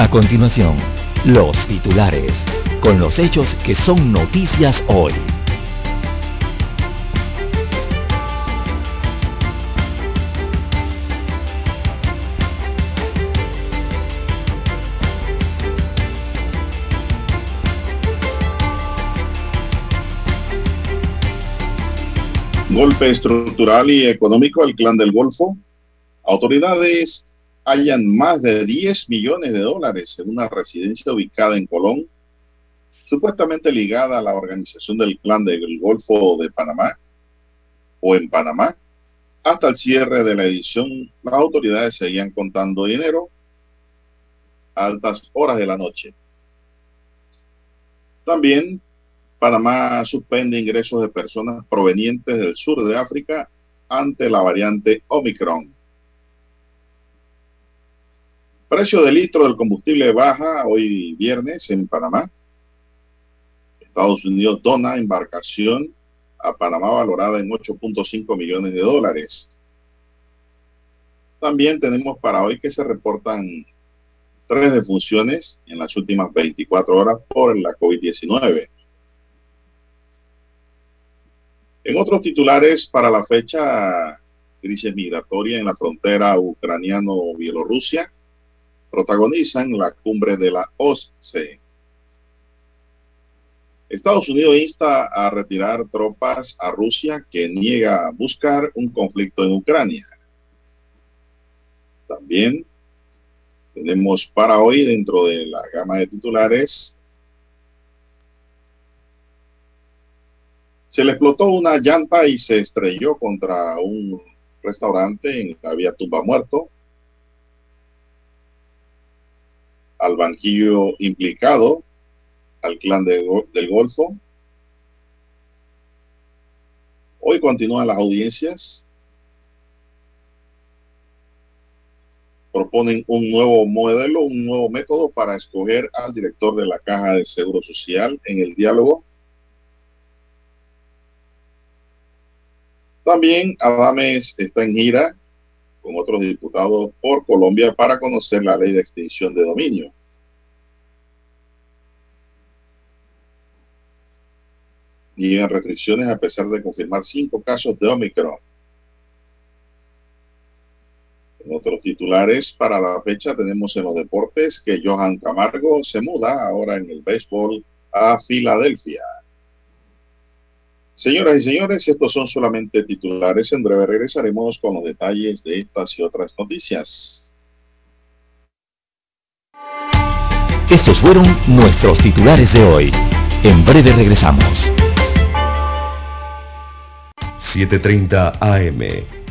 A continuación, los titulares, con los hechos que son noticias hoy. Golpe estructural y económico al clan del Golfo. Autoridades hayan más de 10 millones de dólares en una residencia ubicada en Colón, supuestamente ligada a la organización del Clan del Golfo de Panamá o en Panamá. Hasta el cierre de la edición, las autoridades seguían contando dinero a altas horas de la noche. También Panamá suspende ingresos de personas provenientes del sur de África ante la variante Omicron. Precio del litro del combustible baja hoy viernes en Panamá. Estados Unidos dona embarcación a Panamá valorada en 8.5 millones de dólares. También tenemos para hoy que se reportan tres defunciones en las últimas 24 horas por la COVID-19. En otros titulares para la fecha, crisis migratoria en la frontera ucraniano-bielorrusia protagonizan la cumbre de la OSCE. Estados Unidos insta a retirar tropas a Rusia que niega buscar un conflicto en Ucrania. También tenemos para hoy dentro de la gama de titulares se le explotó una llanta y se estrelló contra un restaurante en la vía Tumba Muerto. Al banquillo implicado, al clan del Golfo. Hoy continúan las audiencias. Proponen un nuevo modelo, un nuevo método para escoger al director de la Caja de Seguro Social en el diálogo. También Adames está en gira con otros diputados por Colombia para conocer la ley de extinción de dominio. Y en restricciones a pesar de confirmar cinco casos de Omicron. En otros titulares, para la fecha tenemos en los deportes que Johan Camargo se muda ahora en el béisbol a Filadelfia. Señoras y señores, estos son solamente titulares. En breve regresaremos con los detalles de estas y otras noticias. Estos fueron nuestros titulares de hoy. En breve regresamos. 7.30 AM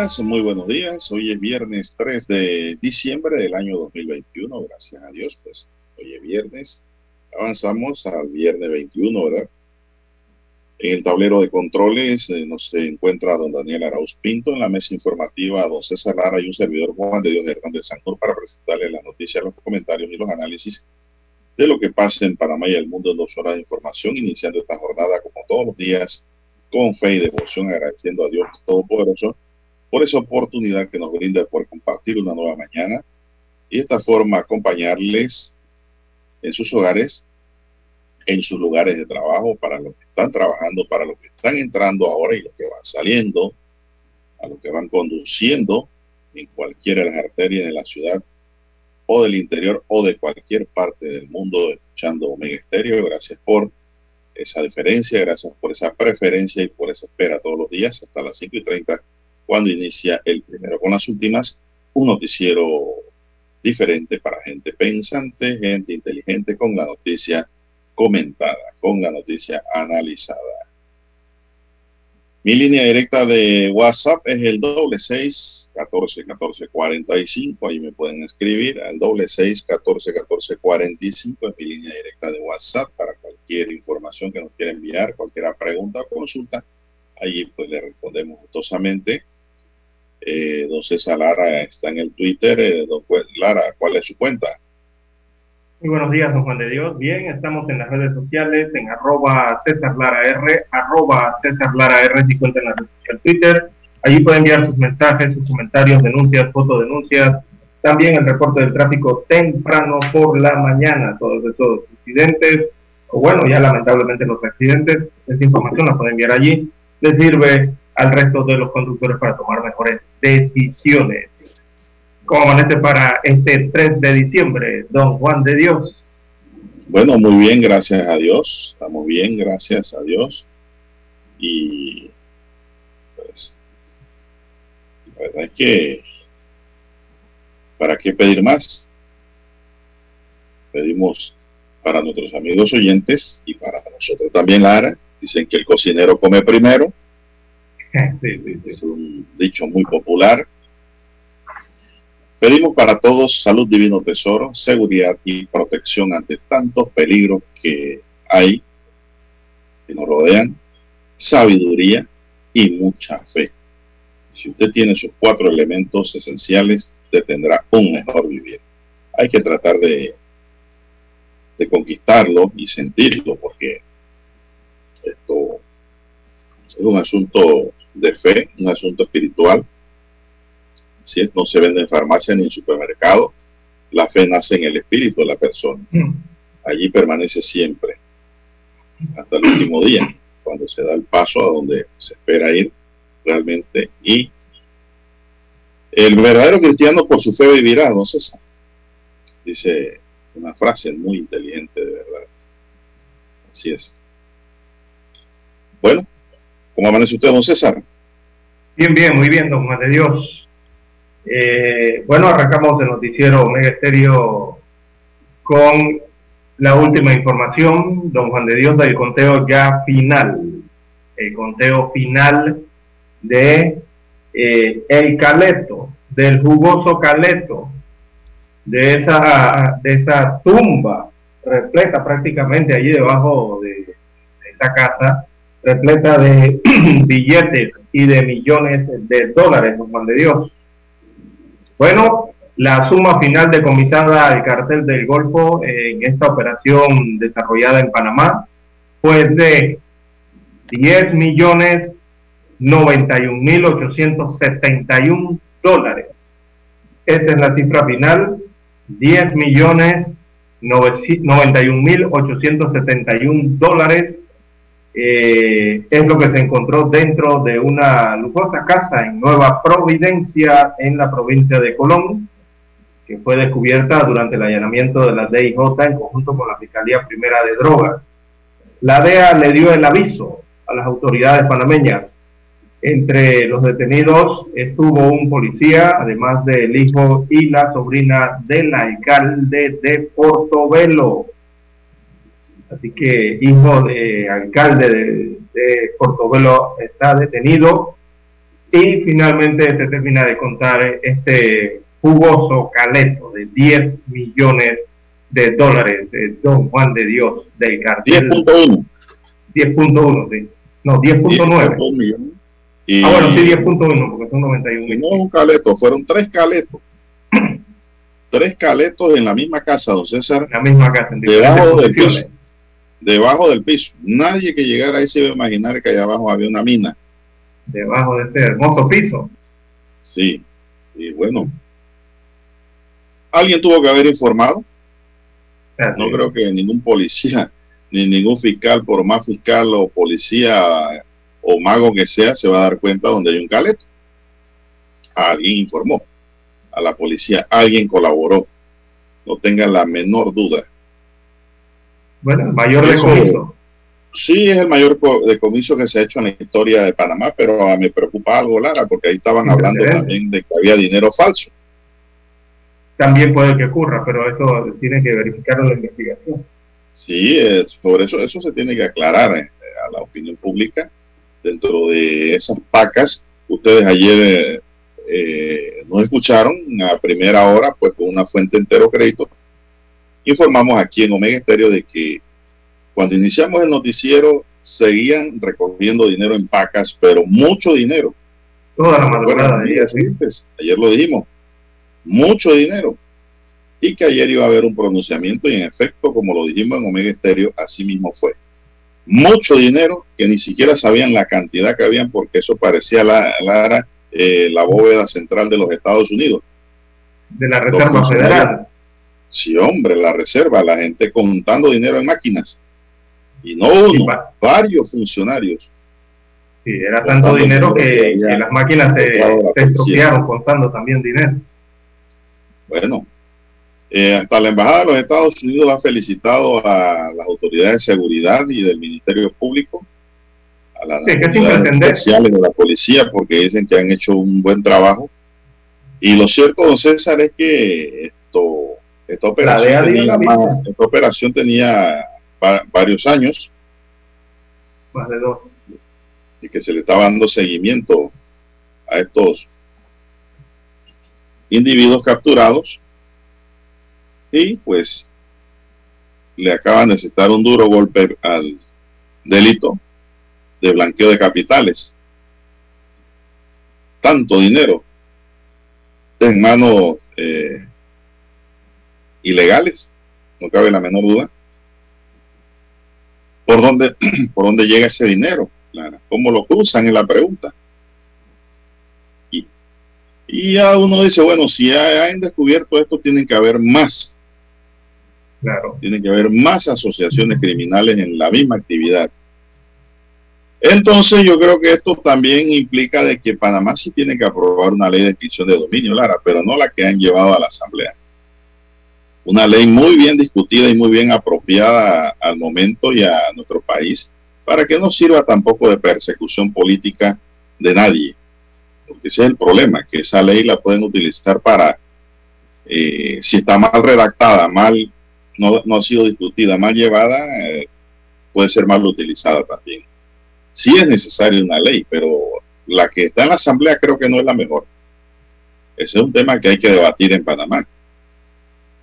Amigas, muy buenos días. Hoy es viernes 3 de diciembre del año 2021. Gracias a Dios, pues hoy es viernes. Avanzamos al viernes 21, ¿verdad? En el tablero de controles eh, nos encuentra don Daniel Arauz Pinto, en la mesa informativa don César Lara y un servidor Juan de Dios Hernández Santor para presentarle las noticias, los comentarios y los análisis de lo que pasa en Panamá y el mundo en dos horas de información, iniciando esta jornada como todos los días con fe y devoción, agradeciendo a Dios Todopoderoso por esa oportunidad que nos brinda por compartir una nueva mañana y de esta forma acompañarles en sus hogares, en sus lugares de trabajo, para los que están trabajando, para los que están entrando ahora y los que van saliendo, a los que van conduciendo en cualquiera de las arterias de la ciudad o del interior o de cualquier parte del mundo escuchando Omega Estéreo. Gracias por esa diferencia, gracias por esa preferencia y por esa espera todos los días hasta las 5 y 30 cuando inicia el primero con las últimas, un noticiero diferente para gente pensante, gente inteligente, con la noticia comentada, con la noticia analizada. Mi línea directa de WhatsApp es el doble seis catorce catorce cuarenta y cinco. Ahí me pueden escribir al doble seis catorce catorce cuarenta y cinco. Es mi línea directa de WhatsApp para cualquier información que nos quiera enviar, cualquier pregunta o consulta. Allí pues le respondemos gustosamente eh, don César Lara está en el Twitter. Eh, don Lara, ¿cuál es su cuenta? Muy buenos días, don Juan de Dios. Bien, estamos en las redes sociales, en arroba César Lara R, arroba César Lara R, si cuenta en la red social Twitter. Allí pueden enviar sus mensajes, sus comentarios, denuncias, fotodenuncias. También el reporte del tráfico temprano por la mañana, todos esos incidentes, o bueno, ya lamentablemente los accidentes. Esta información la pueden enviar allí. Les sirve al resto de los conductores para tomar mejores decisiones. ¿Cómo amanece para este 3 de diciembre, don Juan de Dios? Bueno, muy bien, gracias a Dios. Estamos bien, gracias a Dios. Y pues, la verdad es que, ¿para qué pedir más? Pedimos para nuestros amigos oyentes y para nosotros también, Lara. Dicen que el cocinero come primero es un dicho muy popular. Pedimos para todos salud divino tesoro, seguridad y protección ante tantos peligros que hay, que nos rodean, sabiduría y mucha fe. Si usted tiene sus cuatro elementos esenciales, usted tendrá un mejor vivir. Hay que tratar de, de conquistarlo y sentirlo, porque esto es un asunto de fe, un asunto espiritual. Si no se vende en farmacia ni en supermercado. La fe nace en el espíritu de la persona. Mm. Allí permanece siempre, hasta el último día, cuando se da el paso a donde se espera ir realmente. Y el verdadero cristiano por su fe vivirá, no César. Dice una frase muy inteligente, de verdad. Así es. Bueno, ¿Cómo amanece usted, don César? Bien, bien, muy bien, don Juan de Dios. Eh, bueno, arrancamos el noticiero Omega Estéreo con la última información, don Juan de Dios, del conteo ya final, el conteo final de eh, el caleto, del jugoso caleto, de esa, de esa tumba repleta prácticamente allí debajo de, de esta casa, repleta de billetes y de millones de dólares, Juan de Dios. Bueno, la suma final decomisada al cartel del Golfo en esta operación desarrollada en Panamá fue de 10 millones 91 mil 871 dólares. Esa es la cifra final, 10 millones 91 mil 871 dólares eh, es lo que se encontró dentro de una lujosa casa en Nueva Providencia, en la provincia de Colón, que fue descubierta durante el allanamiento de la DIJ en conjunto con la Fiscalía Primera de Drogas. La DEA le dio el aviso a las autoridades panameñas. Entre los detenidos estuvo un policía, además del hijo y la sobrina del alcalde de Portobelo. Así que hijo de alcalde de, Portobelo está detenido Y finalmente se termina de contar este jugoso caleto de 10 millones de dólares de Don Juan de Dios del cartel. 10.1. 10.1, sí. No, 10.9. Y... Ah, bueno, sí, 10.1, porque son 91. no un caleto, fueron tres caletos. tres caletos en la misma casa, don César. La misma casa, en debajo del piso. Debajo del piso. Nadie que llegara ahí se iba a imaginar que allá abajo había una mina. Debajo de ese hermoso piso. Sí, y bueno. Alguien tuvo que haber informado. No creo que ningún policía, ni ningún fiscal, por más fiscal o policía o mago que sea, se va a dar cuenta donde hay un caleto. Alguien informó a la policía, alguien colaboró. No tenga la menor duda. Bueno, mayor decomiso. Sí, es el mayor decomiso que se ha hecho en la historia de Panamá, pero me preocupa algo, Lara, porque ahí estaban hablando también de que había dinero falso. También puede que ocurra, pero eso tiene que verificarlo la investigación. Sí, por eso eso se tiene que aclarar eh, a la opinión pública dentro de esas pacas. Ustedes ayer eh, eh, nos escucharon a primera hora, pues con una fuente entero crédito. Informamos aquí en Omega Estéreo de que cuando iniciamos el noticiero seguían recogiendo dinero en pacas, pero mucho dinero. Toda la madrugada. Pues, ayer lo dijimos, mucho dinero. Y que ayer iba a haber un pronunciamiento y en efecto, como lo dijimos en Omega Estéreo, así mismo fue mucho dinero que ni siquiera sabían la cantidad que habían porque eso parecía la, la, eh, la bóveda central de los Estados Unidos. De la Reserva Federal. Sí, hombre, la reserva, la gente contando dinero en máquinas. Y no uno, varios funcionarios. Sí, era tanto dinero que, las máquinas se, se estropearon contando también dinero. Bueno, eh, hasta la Embajada de los Estados Unidos ha felicitado a las autoridades de seguridad y del Ministerio Público, a las autoridades especiales de la policía, porque dicen que han hecho un buen trabajo. Y lo cierto, don César, es que esto, esta, operación tenía, esta operación tenía varios años. Más de dos. Y que se le estaba dando seguimiento a estos individuos capturados y pues le acaban de citar un duro golpe al delito de blanqueo de capitales. Tanto dinero en manos eh, ilegales, no cabe la menor duda. ¿Por dónde, ¿Por dónde llega ese dinero? ¿Cómo lo cruzan? en la pregunta. Y, y ya uno dice, bueno, si han descubierto esto, tienen que haber más Claro. Tiene que haber más asociaciones criminales en la misma actividad. Entonces yo creo que esto también implica de que Panamá sí tiene que aprobar una ley de extinción de dominio, Lara, pero no la que han llevado a la Asamblea. Una ley muy bien discutida y muy bien apropiada al momento y a nuestro país, para que no sirva tampoco de persecución política de nadie. Porque ese es el problema, que esa ley la pueden utilizar para, eh, si está mal redactada, mal no, ha sido discutida, mal llevada, eh, puede ser mal utilizada también. Sí es necesaria una ley, pero la que está en la Asamblea creo que no es la mejor. Ese es un tema que hay que debatir en Panamá.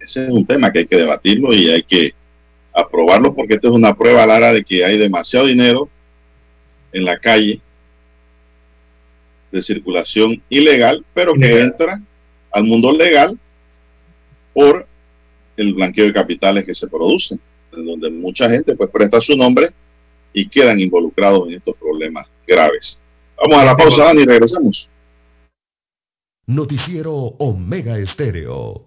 Ese es un tema que hay que debatirlo y hay que aprobarlo porque esto es una prueba lara de que hay demasiado dinero en la calle de circulación ilegal, pero que entra al mundo legal por el blanqueo de capitales que se producen, en donde mucha gente pues presta su nombre y quedan involucrados en estos problemas graves. Vamos a la pausa, Dani, y regresamos. Noticiero Omega Estéreo.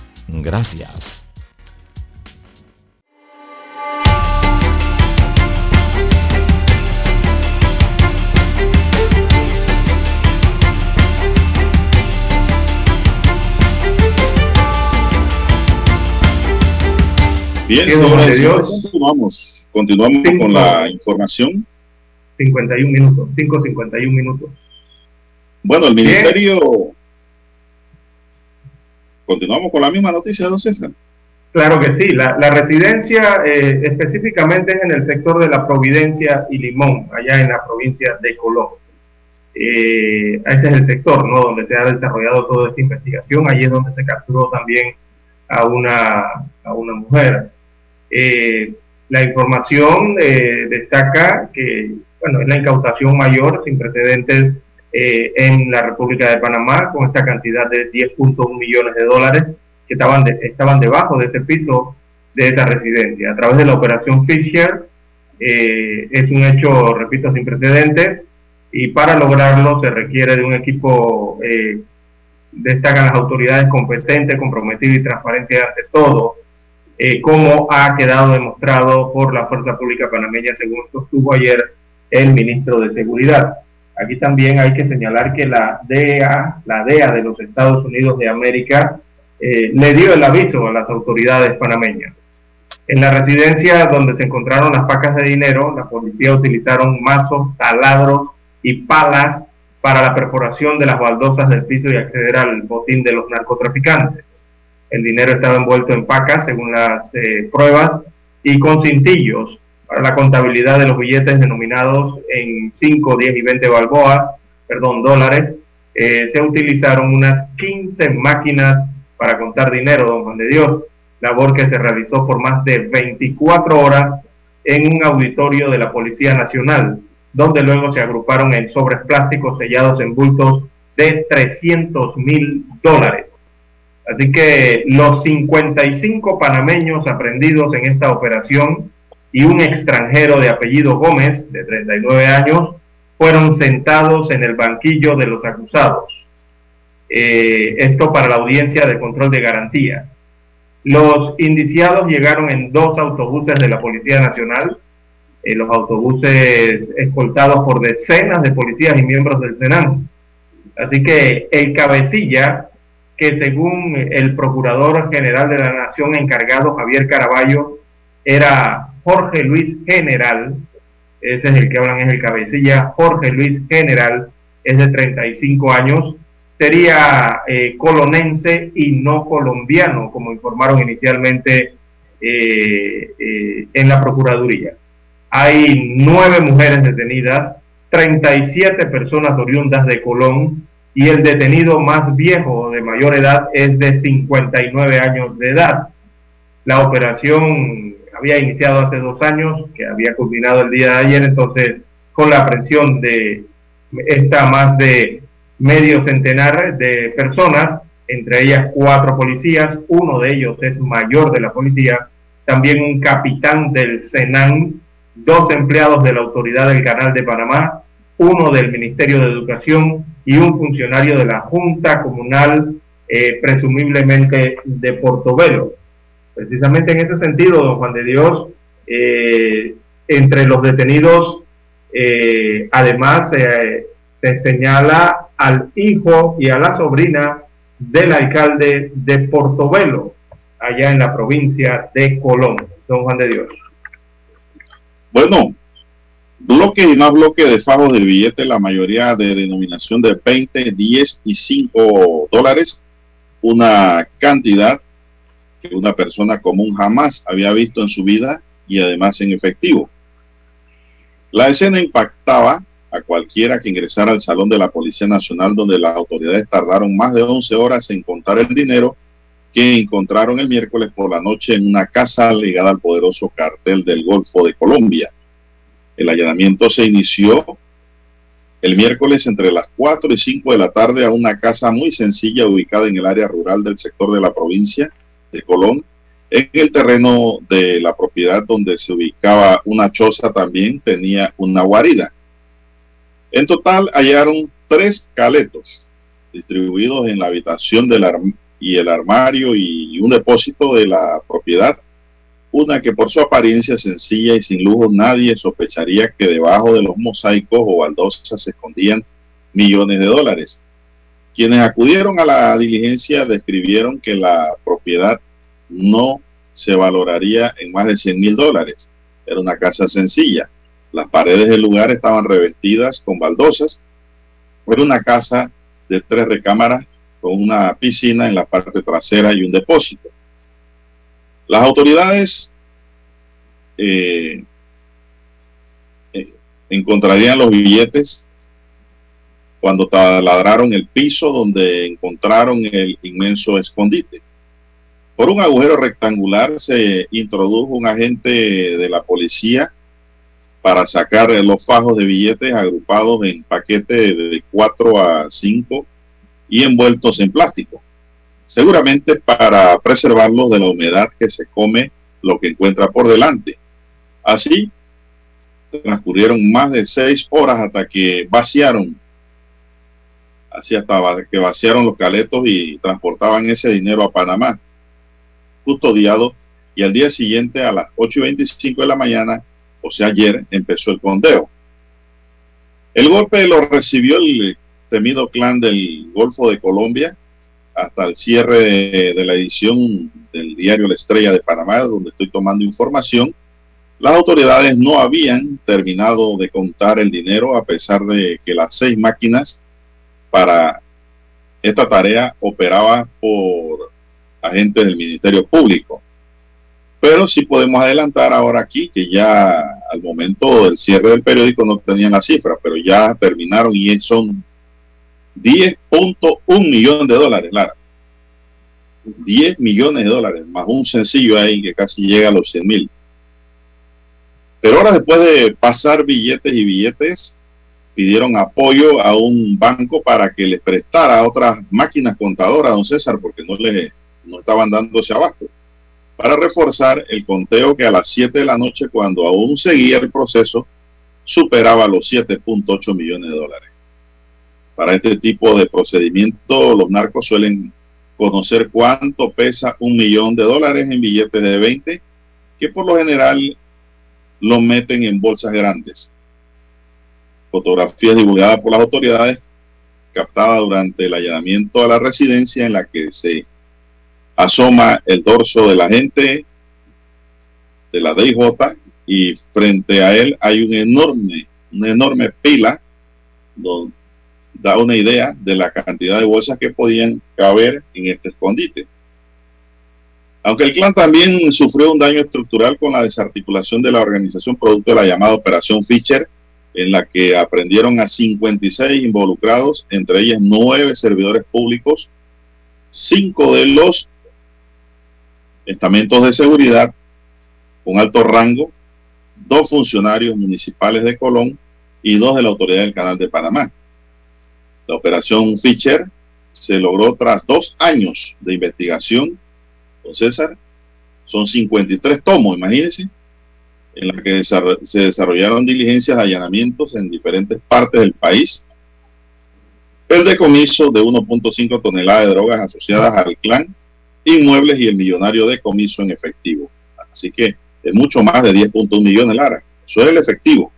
Gracias. Bien, señores, Dios. continuamos, continuamos con la información. 51 minutos, 5.51 minutos. Bueno, el ministerio... Continuamos con la misma noticia, don César. Claro que sí, la, residencia eh, específicamente es en el sector de la Providencia y Limón, allá en la provincia de Colón. Eh, ese es el sector ¿no? donde se ha desarrollado toda esta investigación, allí es donde se capturó también a una, a una mujer. Eh, la información eh, destaca que bueno, es la incautación mayor sin precedentes eh, en la República de Panamá con esta cantidad de 10.1 millones de dólares que estaban, estaban debajo de ese piso de esta residencia. A través de la operación Fisher es un hecho, repito, sin precedentes y para lograrlo se requiere de un equipo, destacan las autoridades competentes, comprometidas y transparentes ante todo, eh, como ha quedado demostrado por la Fuerza Pública Panameña, según sostuvo ayer el ministro de Seguridad. Aquí también hay que señalar que la DEA, la DEA de los Estados Unidos de América, eh, le dio el aviso a las autoridades panameñas. En la residencia donde se encontraron las pacas de dinero, la policía utilizaron mazos, taladros y palas para la perforación de las baldosas del piso y acceder al botín de los narcotraficantes. El dinero estaba envuelto en pacas, según las eh, pruebas, y con cintillos para la contabilidad de los billetes denominados en 5, 10 y 20 balboas, perdón, dólares. Eh, se utilizaron unas 15 máquinas para contar dinero, don Juan de Dios, labor que se realizó por más de 24 horas en un auditorio de la Policía Nacional, donde luego se agruparon en sobres plásticos sellados en bultos de 300 mil dólares. Así que los 55 panameños aprendidos en esta operación y un extranjero de apellido Gómez, de 39 años, fueron sentados en el banquillo de los acusados. Eh, esto para la audiencia de control de garantía. Los indiciados llegaron en dos autobuses de la Policía Nacional, eh, los autobuses escoltados por decenas de policías y miembros del Senado. Así que el cabecilla que según el Procurador General de la Nación encargado, Javier Caraballo, era Jorge Luis General, ese es el que hablan, es el cabecilla, Jorge Luis General, es de 35 años, sería eh, colonense y no colombiano, como informaron inicialmente eh, eh, en la Procuraduría. Hay nueve mujeres detenidas, 37 personas oriundas de Colón, y el detenido más viejo de mayor edad es de 59 años de edad. La operación había iniciado hace dos años, que había culminado el día de ayer, entonces con la aprehensión de esta más de medio centenar de personas, entre ellas cuatro policías, uno de ellos es mayor de la policía, también un capitán del Senan, dos empleados de la Autoridad del Canal de Panamá, uno del Ministerio de Educación, y un funcionario de la Junta Comunal, eh, presumiblemente de Portobelo. Precisamente en ese sentido, don Juan de Dios, eh, entre los detenidos, eh, además se señala al hijo y a la sobrina del alcalde de Portobelo, allá en la provincia de Colón. Don Juan de Dios. Bueno, bloques y más bloques de fajos del billete, la mayoría de denominación de 20, 10 y 5 dólares, una cantidad que una persona común jamás había visto en su vida y además en efectivo. La escena impactaba a cualquiera que ingresara al salón de la Policía Nacional donde las autoridades tardaron más de 11 horas en contar el dinero que encontraron el miércoles por la noche en una casa ligada al poderoso cartel del Golfo de Colombia. El allanamiento se inició el miércoles entre las 4 y 5 de la tarde a una casa muy sencilla ubicada en el área rural del sector de la provincia de Colón. En el terreno de la propiedad donde se ubicaba una choza también tenía una guarida. En total hallaron tres caletos distribuidos en la habitación del y el armario y un depósito de la propiedad una que por su apariencia sencilla y sin lujo nadie sospecharía que debajo de los mosaicos o baldosas se escondían millones de dólares. Quienes acudieron a la diligencia describieron que la propiedad no se valoraría en más de 100 mil dólares. Era una casa sencilla. Las paredes del lugar estaban revestidas con baldosas. Era una casa de tres recámaras con una piscina en la parte trasera y un depósito. Las autoridades eh, eh, encontrarían los billetes cuando taladraron el piso donde encontraron el inmenso escondite. Por un agujero rectangular se introdujo un agente de la policía para sacar los fajos de billetes agrupados en paquetes de 4 a 5 y envueltos en plástico seguramente para preservarlo de la humedad que se come lo que encuentra por delante. Así, transcurrieron más de seis horas hasta que vaciaron, así hasta que vaciaron los caletos y transportaban ese dinero a Panamá, custodiado, y al día siguiente a las 8 y 25 de la mañana, o sea, ayer, empezó el condeo. El golpe lo recibió el temido clan del Golfo de Colombia, hasta el cierre de, la edición del diario La Estrella de Panamá, donde estoy tomando información, las autoridades no habían terminado de contar el dinero a pesar de que las seis máquinas para esta tarea operaban por agentes del Ministerio Público. Pero sí podemos adelantar ahora aquí que ya al momento del cierre del periódico no tenían la cifra, pero ya terminaron y son 10.1 millones de dólares, Lara. 10 millones de dólares, más un sencillo ahí que casi llega a los 100 mil. Pero ahora después de pasar billetes y billetes, pidieron apoyo a un banco para que les prestara otras máquinas contadoras, don César, porque no le no estaban dándose abasto, para reforzar el conteo que a las 7 de la noche, cuando aún seguía el proceso, superaba los 7.8 millones de dólares. Para este tipo de procedimiento, los narcos suelen conocer cuánto pesa un millón de dólares en billetes de 20, que por lo general lo meten en bolsas grandes. Fotografías divulgadas por las autoridades captadas durante el allanamiento a la residencia en la que se asoma el dorso de la gente de la DIJ y frente a él hay un enorme, una enorme pila donde da una idea de la cantidad de bolsas que podían caber en este escondite. Aunque el clan también sufrió un daño estructural con la desarticulación de la organización producto de la llamada Operación Fischer, en la que aprendieron a 56 involucrados, entre ellas nueve servidores públicos, cinco de los estamentos de seguridad con alto rango, dos funcionarios municipales de Colón y dos de la Autoridad del Canal de Panamá. La operación Fischer se logró tras dos años de investigación, don César, son 53 tomos, imagínense, en la que se desarrollaron diligencias, allanamientos en diferentes partes del país, el decomiso de 1.5 toneladas de drogas asociadas al clan, inmuebles y el millonario decomiso en efectivo. Así que es mucho más de 10.1 millones, Lara. Eso es el efectivo.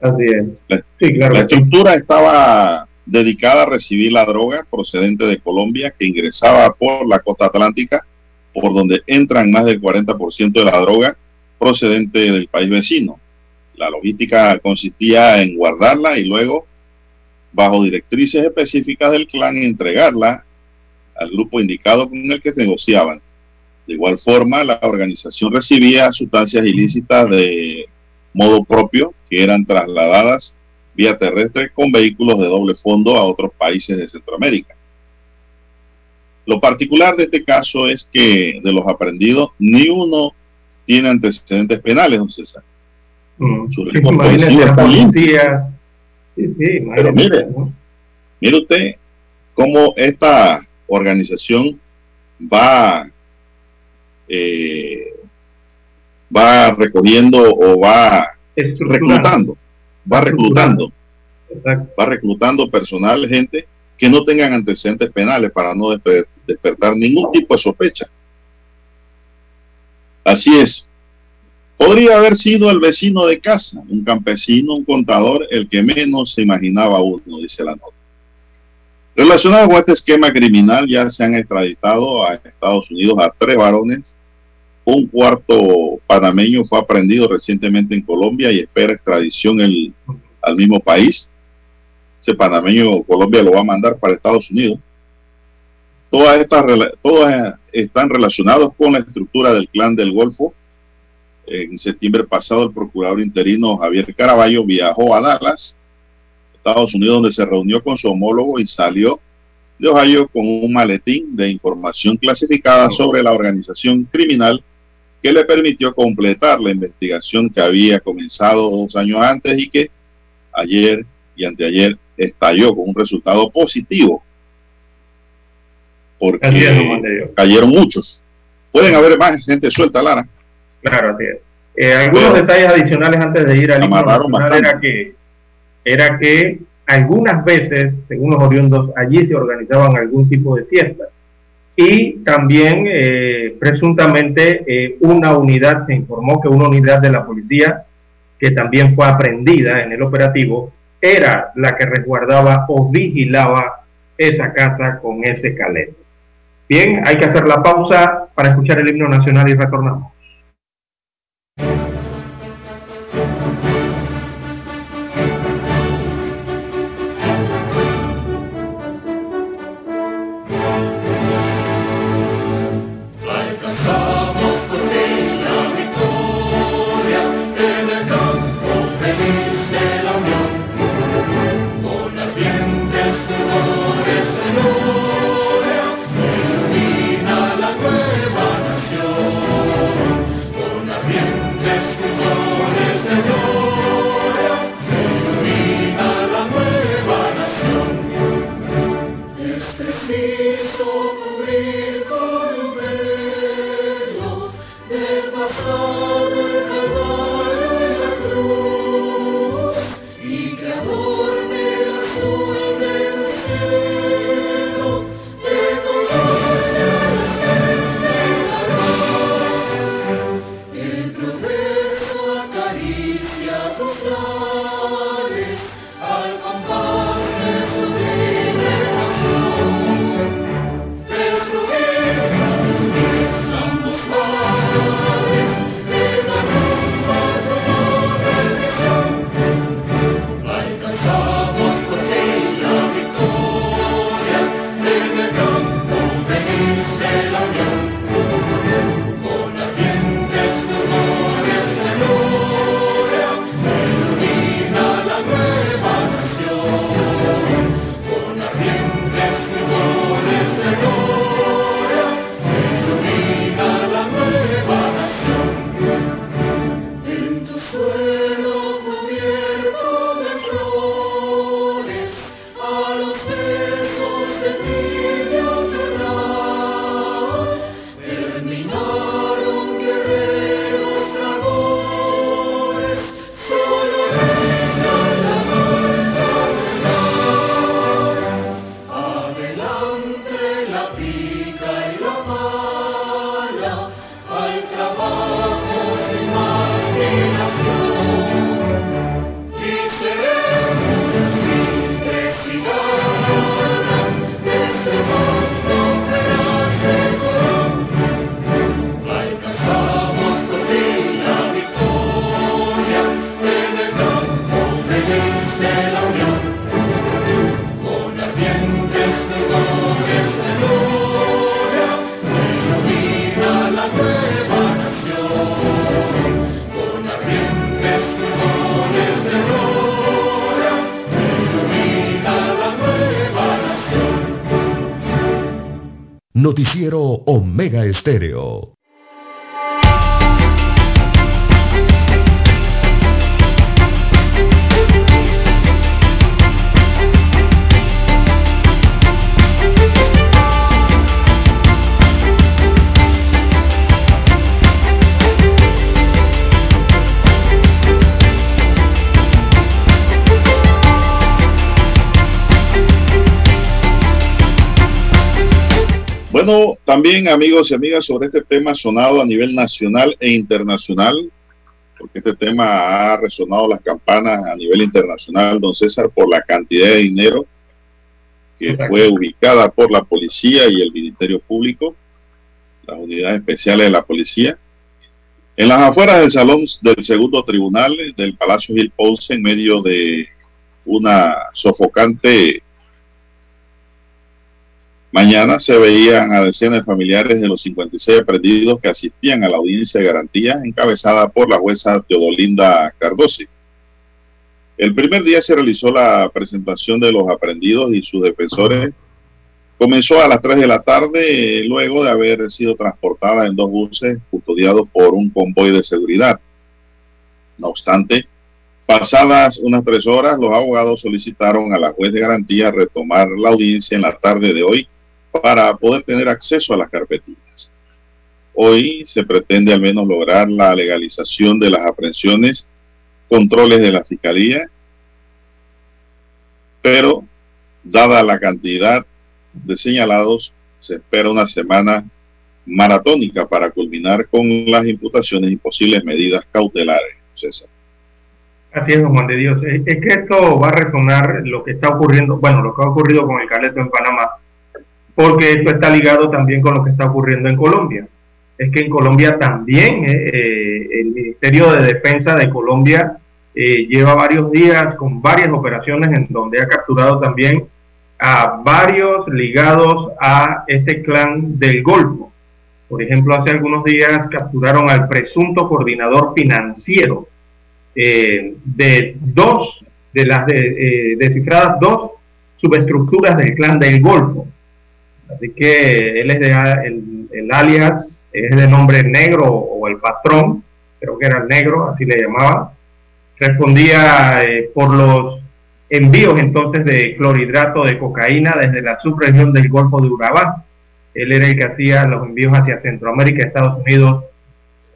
Así es. La, Sí, claro. la estructura estaba dedicada a recibir la droga procedente de Colombia que ingresaba por la costa atlántica, por donde entran más del 40% de la droga procedente del país vecino. La logística consistía en guardarla y luego, bajo directrices específicas del clan, entregarla al grupo indicado con el que negociaban. De igual forma, la organización recibía sustancias ilícitas de modo propio que eran trasladadas vía terrestre con vehículos de doble fondo a otros países de Centroamérica. Lo particular de este caso es que de los aprendidos, ni uno tiene antecedentes penales, don César. Mm. Su la es policía. Sí, sí, Pero mire, ¿no? Mire usted cómo esta organización va, eh, va recogiendo o va reclutando, va reclutando, Exacto. va reclutando personal, gente que no tengan antecedentes penales para no despe- despertar ningún tipo de sospecha. Así es. Podría haber sido el vecino de casa, un campesino, un contador, el que menos se imaginaba uno, dice la nota. Relacionado con este esquema criminal, ya se han extraditado a Estados Unidos a tres varones. Un cuarto panameño fue aprendido recientemente en Colombia y espera extradición al mismo país. Ese panameño Colombia lo va a mandar para Estados Unidos. Todas estas todas están relacionadas con la estructura del clan del Golfo. En septiembre pasado, el procurador interino Javier Caraballo viajó a Dallas, Estados Unidos, donde se reunió con su homólogo y salió de Ohio con un maletín de información clasificada sobre la organización criminal que le permitió completar la investigación que había comenzado dos años antes y que ayer y anteayer estalló con un resultado positivo. Porque cayeron muchos. Pueden haber más gente suelta, Lara. Claro, así es. Eh, algunos Pero- detalles adicionales antes de ir al himno era que, era que algunas veces, según los oriundos, allí se organizaban algún tipo de fiestas. Y también, eh, presuntamente, eh, una unidad, se informó que una unidad de la policía, que también fue aprendida en el operativo, era la que resguardaba o vigilaba esa casa con ese calete. Bien, hay que hacer la pausa para escuchar el himno nacional y retornamos. Noticiero Omega Estéreo. También amigos y amigas sobre este tema sonado a nivel nacional e internacional, porque este tema ha resonado las campanas a nivel internacional, don César, por la cantidad de dinero que Exacto. fue ubicada por la policía y el Ministerio Público, las unidades especiales de la policía, en las afueras del salón del segundo tribunal del Palacio Gil Ponce, en medio de una sofocante Mañana se veían a decenas de familiares de los 56 aprendidos que asistían a la audiencia de garantía encabezada por la jueza Teodolinda Cardosi. El primer día se realizó la presentación de los aprendidos y sus defensores. Comenzó a las 3 de la tarde luego de haber sido transportada en dos buses custodiados por un convoy de seguridad. No obstante, pasadas unas tres horas, los abogados solicitaron a la juez de garantía retomar la audiencia en la tarde de hoy para poder tener acceso a las carpetillas. Hoy se pretende al menos lograr la legalización de las aprehensiones, controles de la Fiscalía, pero dada la cantidad de señalados, se espera una semana maratónica para culminar con las imputaciones y posibles medidas cautelares. César. Así es, don Juan de Dios. Es, que esto va a resonar lo que está ocurriendo, bueno, lo que ha ocurrido con el Caleto en Panamá, porque esto está ligado también con lo que está ocurriendo en Colombia. Es que en Colombia también eh, eh, el Ministerio de Defensa de Colombia eh, lleva varios días con varias operaciones en donde ha capturado también a varios ligados a este clan del Golfo. Por ejemplo, hace algunos días capturaron al presunto coordinador financiero de dos, de las de, descifradas dos subestructuras del clan del Golfo. Así que él es el, alias, es de nombre negro o el patrón, creo que era el negro, así le llamaban. Respondía eh, por los envíos entonces de clorhidrato de cocaína desde la subregión del Golfo de Urabá. Él era el que hacía los envíos hacia Centroamérica, Estados Unidos,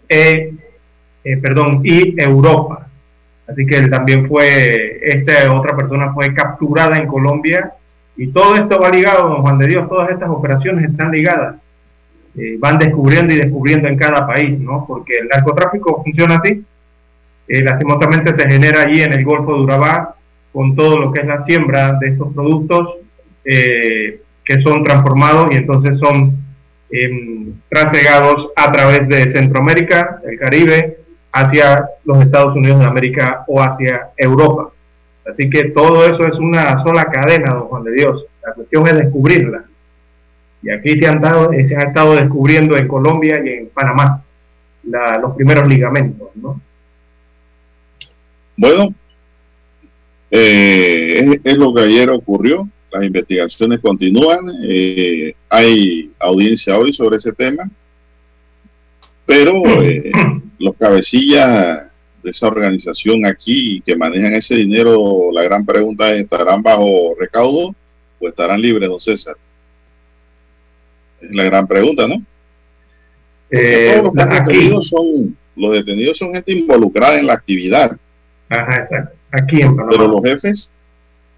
eh, eh, y Europa. Así que él también fue, esta otra persona fue capturada en Colombia y todo esto va ligado, don Juan de Dios, todas estas operaciones están ligadas. Eh, van descubriendo y descubriendo en cada país, ¿no? Porque el narcotráfico funciona así. Eh, lastimosamente se genera allí en el Golfo de Urabá con todo lo que es la siembra de estos productos eh, que son transformados y entonces son eh, trasegados a través de Centroamérica, el Caribe, hacia los Estados Unidos de América o hacia Europa. Así que todo eso es una sola cadena, don Juan de Dios. La cuestión es descubrirla. Y aquí se han, dado, se han estado descubriendo en Colombia y en Panamá los primeros ligamentos, ¿no? Bueno, eh, es, lo que ayer ocurrió. Las investigaciones continúan. Eh, hay audiencia hoy sobre ese tema. Pero eh, los cabecillas de esa organización aquí que manejan ese dinero, la gran pregunta es, ¿estarán bajo recaudo o estarán libres, don César? Es la gran pregunta, ¿no? Eh, todos los detenidos son, los detenidos son gente involucrada en la actividad. Ajá, exacto. Aquí en Panamá. Pero los jefes,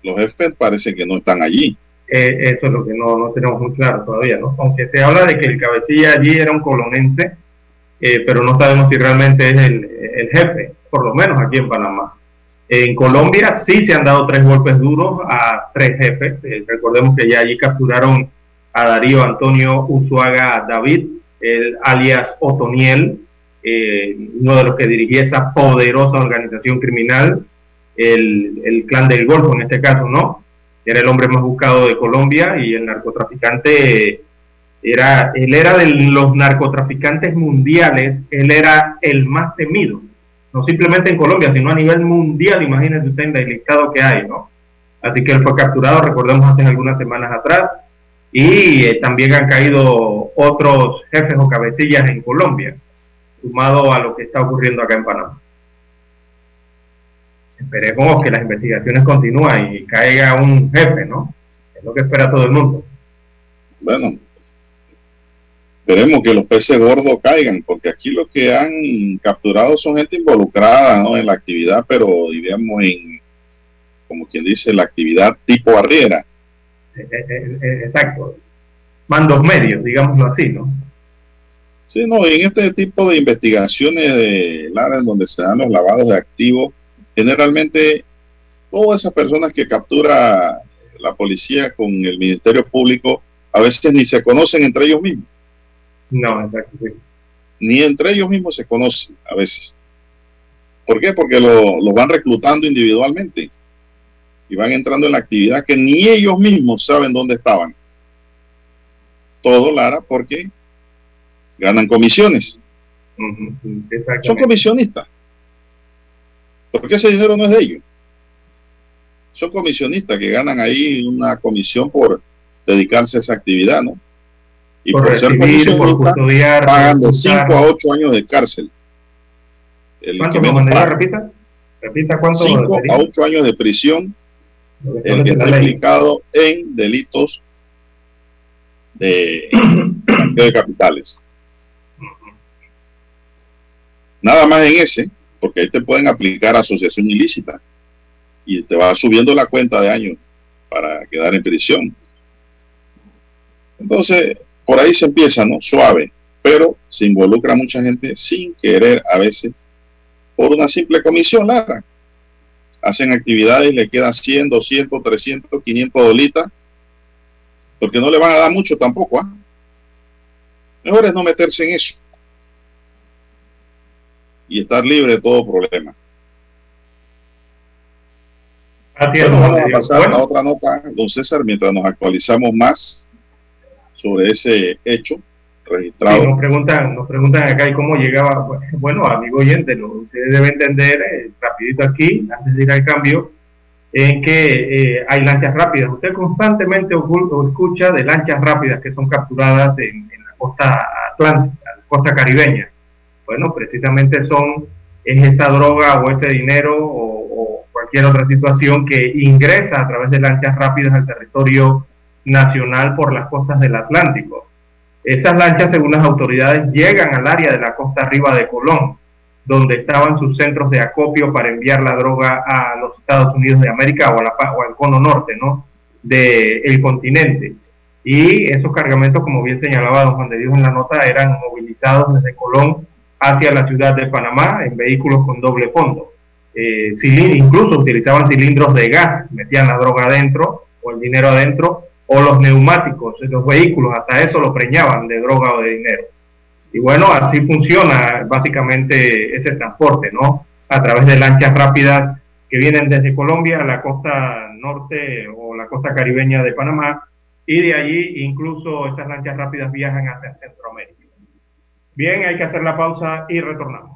los jefes parece que no están allí. Eh, eso es lo que no, no, tenemos muy claro todavía, ¿no? Aunque se habla de que el cabecilla allí era un colonense, eh, pero no sabemos si realmente es el, el, jefe, por lo menos aquí en Panamá. En Colombia sí se han dado tres golpes duros a tres jefes. Eh, recordemos que ya allí capturaron a Darío Antonio Usuaga David, el alias Otoniel, eh, uno de los que dirigía esa poderosa organización criminal, el, el, clan del Golfo en este caso, ¿no? Era el hombre más buscado de Colombia y el narcotraficante era, él era de los narcotraficantes mundiales, él era el más temido, no simplemente en Colombia, sino a nivel mundial, imagínense usted en el listado que hay, ¿no? Así que él fue capturado, recordemos, hace algunas semanas atrás, Y eh, también han caído otros jefes o cabecillas en Colombia, sumado a lo que está ocurriendo acá en Panamá. Esperemos que las investigaciones continúen y caiga un jefe, ¿no? Es lo que espera todo el mundo. Bueno, esperemos que los peces gordos caigan, porque aquí lo que han capturado son gente involucrada ¿no? en la actividad, pero diríamos en, como quien dice, la actividad tipo barriera. Eh, eh, eh, exacto. Mandos medios, digámoslo así, ¿no? Sí, no, y en este tipo de investigaciones de Lara, en donde se dan los lavados de activos, generalmente todas esas personas que captura la policía con el Ministerio Público a veces ni se conocen entre ellos mismos. No, exacto. sí. Ni entre ellos mismos se conocen a veces. ¿Por qué? Porque lo, lo van reclutando individualmente y van entrando en la actividad que ni ellos mismos saben dónde estaban. Todo, Lara, porque ganan comisiones. Son comisionistas. Porque ese dinero no es de ellos. Son comisionistas que ganan ahí una comisión por dedicarse a esa actividad, ¿no? Y por, por, ser por custodiar, pagan de ocultar. 5 a 8 años de cárcel. El ¿Cuánto, que menos paga. Repita. Repita cuánto 5 sería a 8 años de prisión el que está implicado en delitos de, de capitales. Nada más en ese, porque ahí te pueden aplicar asociación ilícita y te va subiendo la cuenta de años para quedar en prisión. Entonces, por ahí se empieza, ¿no? Suave, pero se involucra mucha gente sin querer a veces por una simple comisión, Lara. Hacen actividades le quedan 100, 200, 300, 500 dolitas, porque no le van a dar mucho tampoco, ¿ah? Mejor es no meterse en eso y estar libre de todo problema. Bueno, vamos a pasar a Bueno, otra nota, don César, mientras nos actualizamos más sobre ese hecho sí, registrado. nos preguntan, nos preguntan acá y cómo llegaba. Bueno, amigo oyente, lo que usted debe entender eh, rapidito aquí, antes de ir al cambio, en que eh, hay lanchas rápidas. Usted constantemente escucha de lanchas rápidas que son capturadas en, la costa atlántica, costa caribeña. Bueno, precisamente son es esa droga o ese dinero o cualquier otra situación que ingresa a través de lanchas rápidas al territorio nacional por las costas del Atlántico. Esas lanchas, según las autoridades, llegan al área de la costa arriba de Colón, donde estaban sus centros de acopio para enviar la droga a los Estados Unidos de América o, a la, o al cono norte, ¿no? Del continente. Y esos cargamentos, como bien señalaba don Juan de Dios en la nota, eran movilizados desde Colón hacia la ciudad de Panamá en vehículos con doble fondo. Eh, incluso utilizaban cilindros de gas, metían la droga adentro o el dinero adentro, o los neumáticos los vehículos, hasta eso lo preñaban de droga o de dinero. Y bueno, así funciona básicamente ese transporte, ¿no? A través de lanchas rápidas que vienen desde Colombia a la costa norte o la costa caribeña de Panamá y de allí incluso esas lanchas rápidas viajan hacia Centroamérica. Bien, hay que hacer la pausa y retornamos.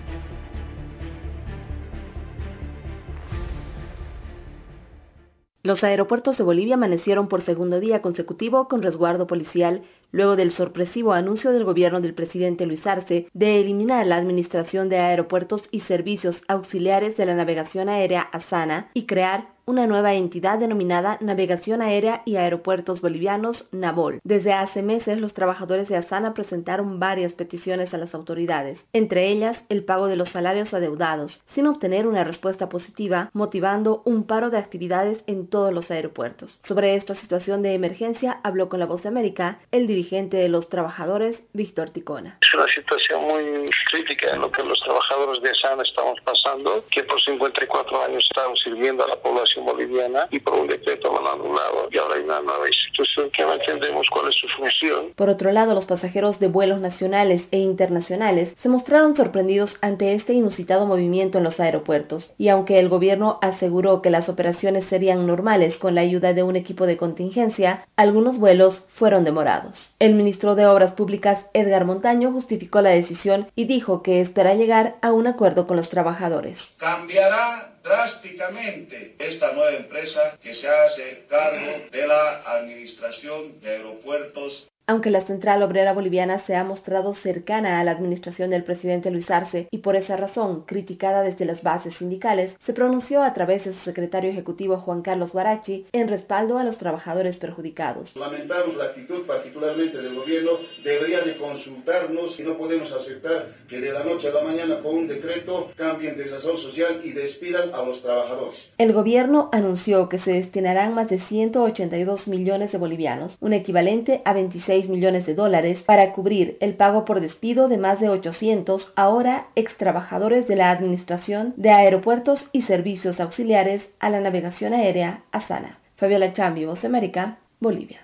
Los aeropuertos de Bolivia amanecieron por segundo día consecutivo con resguardo policial luego del sorpresivo anuncio del gobierno del presidente Luis Arce de eliminar la Administración de Aeropuertos y Servicios Auxiliares de la Navegación Aérea ASANA y crear una nueva entidad denominada Navegación Aérea y Aeropuertos Bolivianos, NAVOL. Desde hace meses, los trabajadores de ASANA presentaron varias peticiones a las autoridades, entre ellas el pago de los salarios adeudados, sin obtener una respuesta positiva, motivando un paro de actividades en todos los aeropuertos. Sobre esta situación de emergencia habló con la Voz de América el dirigente de los trabajadores, Víctor Ticona. Es una situación muy crítica en lo que los trabajadores de SAN estamos pasando, que por 54 años estamos sirviendo a la población boliviana y por un decreto lo han anulado y ahora hay una nueva institución que no entendemos cuál es su función. Por otro lado, los pasajeros de vuelos nacionales e internacionales se mostraron sorprendidos ante este inusitado movimiento en los aeropuertos y aunque el gobierno aseguró que las operaciones serían normales con la ayuda de un equipo de contingencia, algunos vuelos fueron demorados. El ministro de Obras Públicas, Edgar Montaño, justificó la decisión y dijo que espera llegar a un acuerdo con los trabajadores. Cambiará drásticamente esta nueva empresa que se hace cargo de la administración de aeropuertos aunque la Central Obrera Boliviana se ha mostrado cercana a la administración del presidente Luis Arce y por esa razón criticada desde las bases sindicales, se pronunció a través de su secretario ejecutivo Juan Carlos Guarachi en respaldo a los trabajadores perjudicados. Lamentamos la actitud particularmente del gobierno, debería de consultarnos y no podemos aceptar que de la noche a la mañana con un decreto cambien de sazón social y despidan a los trabajadores. El gobierno anunció que se destinarán más de 182 millones de bolivianos, un equivalente a 26 millones de dólares para cubrir el pago por despido de más de 800 ahora ex trabajadores de la Administración de Aeropuertos y Servicios Auxiliares a la Navegación Aérea Asana. Fabiola Chambi, Voz de América, Bolivia.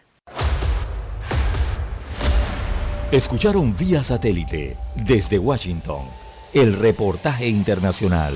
Escucharon vía satélite desde Washington el reportaje internacional.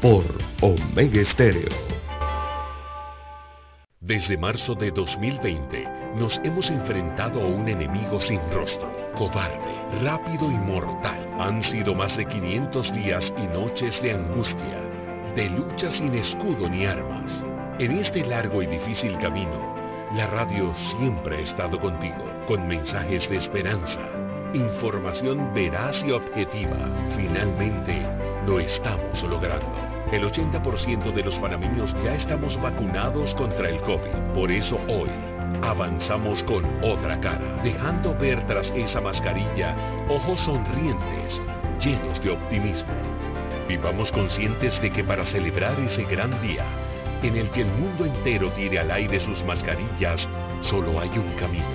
por Omega Estéreo. Desde marzo de 2020 nos hemos enfrentado a un enemigo sin rostro, cobarde, rápido y mortal. Han sido más de 500 días y noches de angustia, de lucha sin escudo ni armas. En este largo y difícil camino, la radio siempre ha estado contigo, con mensajes de esperanza, información veraz y objetiva. Finalmente, lo estamos logrando. El 80% de los panameños ya estamos vacunados contra el COVID. Por eso hoy avanzamos con otra cara, dejando ver tras esa mascarilla ojos sonrientes, llenos de optimismo. Vivamos conscientes de que para celebrar ese gran día, en el que el mundo entero tire al aire sus mascarillas, solo hay un camino.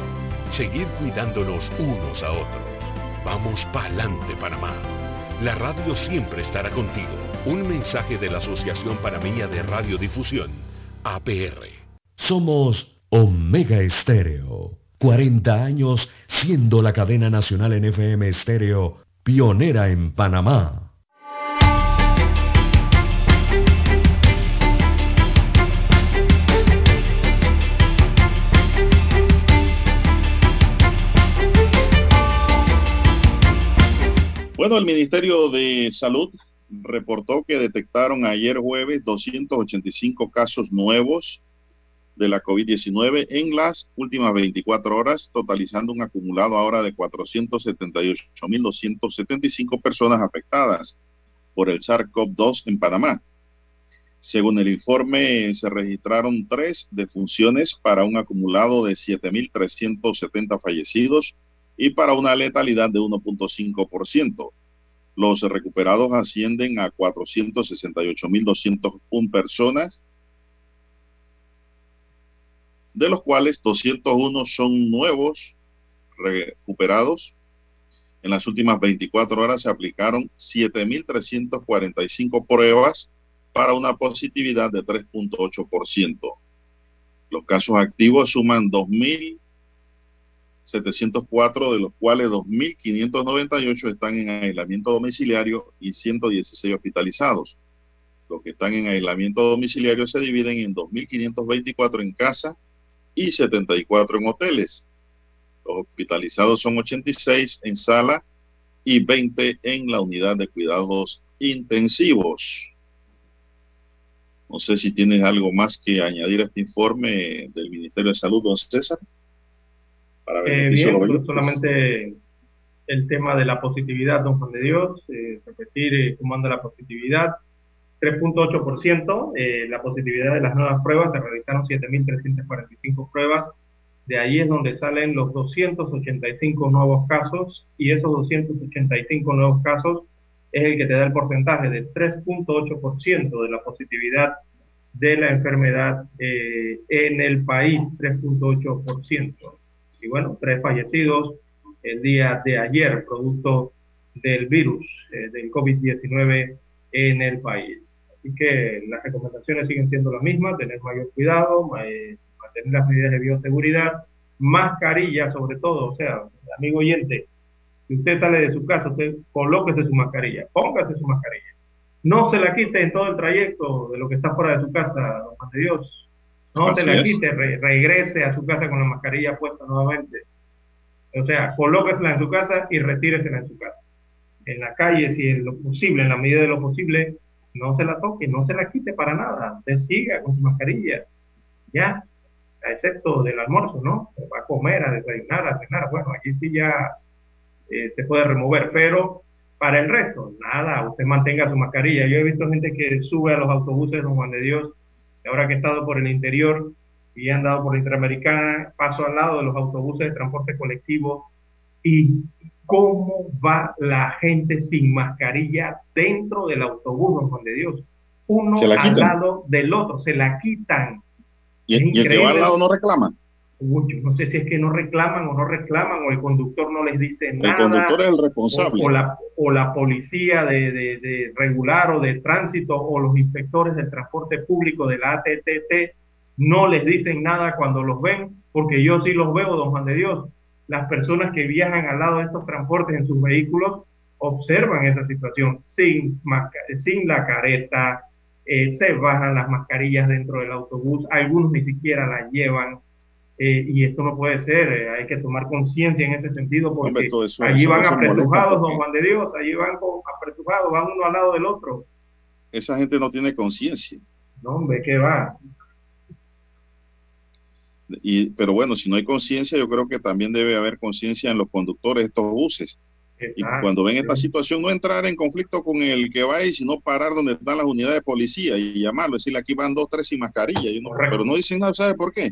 Seguir cuidándonos unos a otros. Vamos pa'lante, Panamá. La radio siempre estará contigo. Un mensaje de la Asociación Panameña de Radiodifusión, APR. Somos Omega Estéreo. 40 años siendo la cadena nacional en FM Estéreo, pionera en Panamá. Bueno, el Ministerio de Salud reportó que detectaron ayer jueves 285 casos nuevos de la COVID-19 en las últimas 24 horas, totalizando un acumulado ahora de 478.275 personas afectadas por el SARS-CoV-2 en Panamá. Según el informe, se registraron tres defunciones para un acumulado de 7.370 fallecidos y para una letalidad de 1.5%. Los recuperados ascienden a 468.201 personas, de los cuales 201 son nuevos recuperados. En las últimas 24 horas se aplicaron 7.345 pruebas para una positividad de 3.8%. Los casos activos suman 2.000 704, de los cuales 2.598 están en aislamiento domiciliario y 116 hospitalizados. Los que están en aislamiento domiciliario se dividen en 2.524 en casa y 74 en hoteles. Los hospitalizados son 86 en sala y 20 en la unidad de cuidados intensivos. No sé si tienes algo más que añadir a este informe del Ministerio de Salud, don César. Para Eh, bien, de los pues, solamente el tema de la positividad, don Juan de Dios, eh, repetir eh, cómo anda la positividad. 3.8%, eh, la positividad de las nuevas pruebas, se realizaron 7.345 pruebas, de ahí es donde salen los 285 nuevos casos y esos 285 nuevos casos es el que te da el porcentaje del 3.8% de la positividad de la enfermedad eh, en el país, 3.8%. Y bueno, tres fallecidos el día de ayer, producto del virus eh, del COVID-19 en el país. Así que las recomendaciones siguen siendo las mismas, tener mayor cuidado, eh, mantener las medidas de bioseguridad, mascarilla sobre todo, o sea, amigo oyente, si usted sale de su casa, usted colóquese su mascarilla, póngase su mascarilla. No se la quite en todo el trayecto de lo que está fuera de su casa, don Juan de Dios. No se la es. quite, re- regrese a su casa con la mascarilla puesta nuevamente. O sea, colóquesela en su casa y retíresela en su casa. En la calle, si en lo posible, en la medida de lo posible, no se la toque, no se la quite para nada. Usted siga con su mascarilla. Ya, a excepto del almuerzo, ¿no? Va a comer, a desayunar, a cenar. Bueno, aquí sí ya eh, se puede remover, pero para el resto, nada, usted mantenga su mascarilla. Yo he visto gente que sube a los autobuses Don Juan de Dios, ahora que he estado por el interior y he andado por la Interamericana, paso al lado de los autobuses de transporte colectivo y cómo va la gente sin mascarilla dentro del autobús, Don Juan de Dios. Uno al lado del otro, se la quitan. Y, y el que va al lado no reclama. Yo no sé si es que no reclaman o no reclaman o el conductor no les dice El nada conductor es el o, responsable. o la, o la policía de, de- de regular o de tránsito o los inspectores del transporte público de la ATTT no les dicen nada cuando los ven, porque yo sí los veo, don Juan de Dios. Las personas que viajan al lado de estos transportes en sus vehículos observan esa situación sin, sin la careta, eh, se bajan las mascarillas dentro del autobús, algunos ni siquiera las llevan. Eh, y esto no puede ser, eh, hay que tomar conciencia en ese sentido porque Hombre, todo eso- allí eso- van eso apretujados, don Juan de Dios, allí van apretujados, van uno al lado del otro. Esa gente no tiene conciencia. No, hombre, ¿qué va? Y, pero bueno, si no hay conciencia, yo creo que también debe haber conciencia en los conductores de estos buses. Y cuando ven esta situación, no entrar en conflicto con el que va ahí, sino parar donde están las unidades de policía y llamarlo, decirle aquí van dos, tres sin mascarilla. y uno- pero no dicen nada, ¿sabe por qué?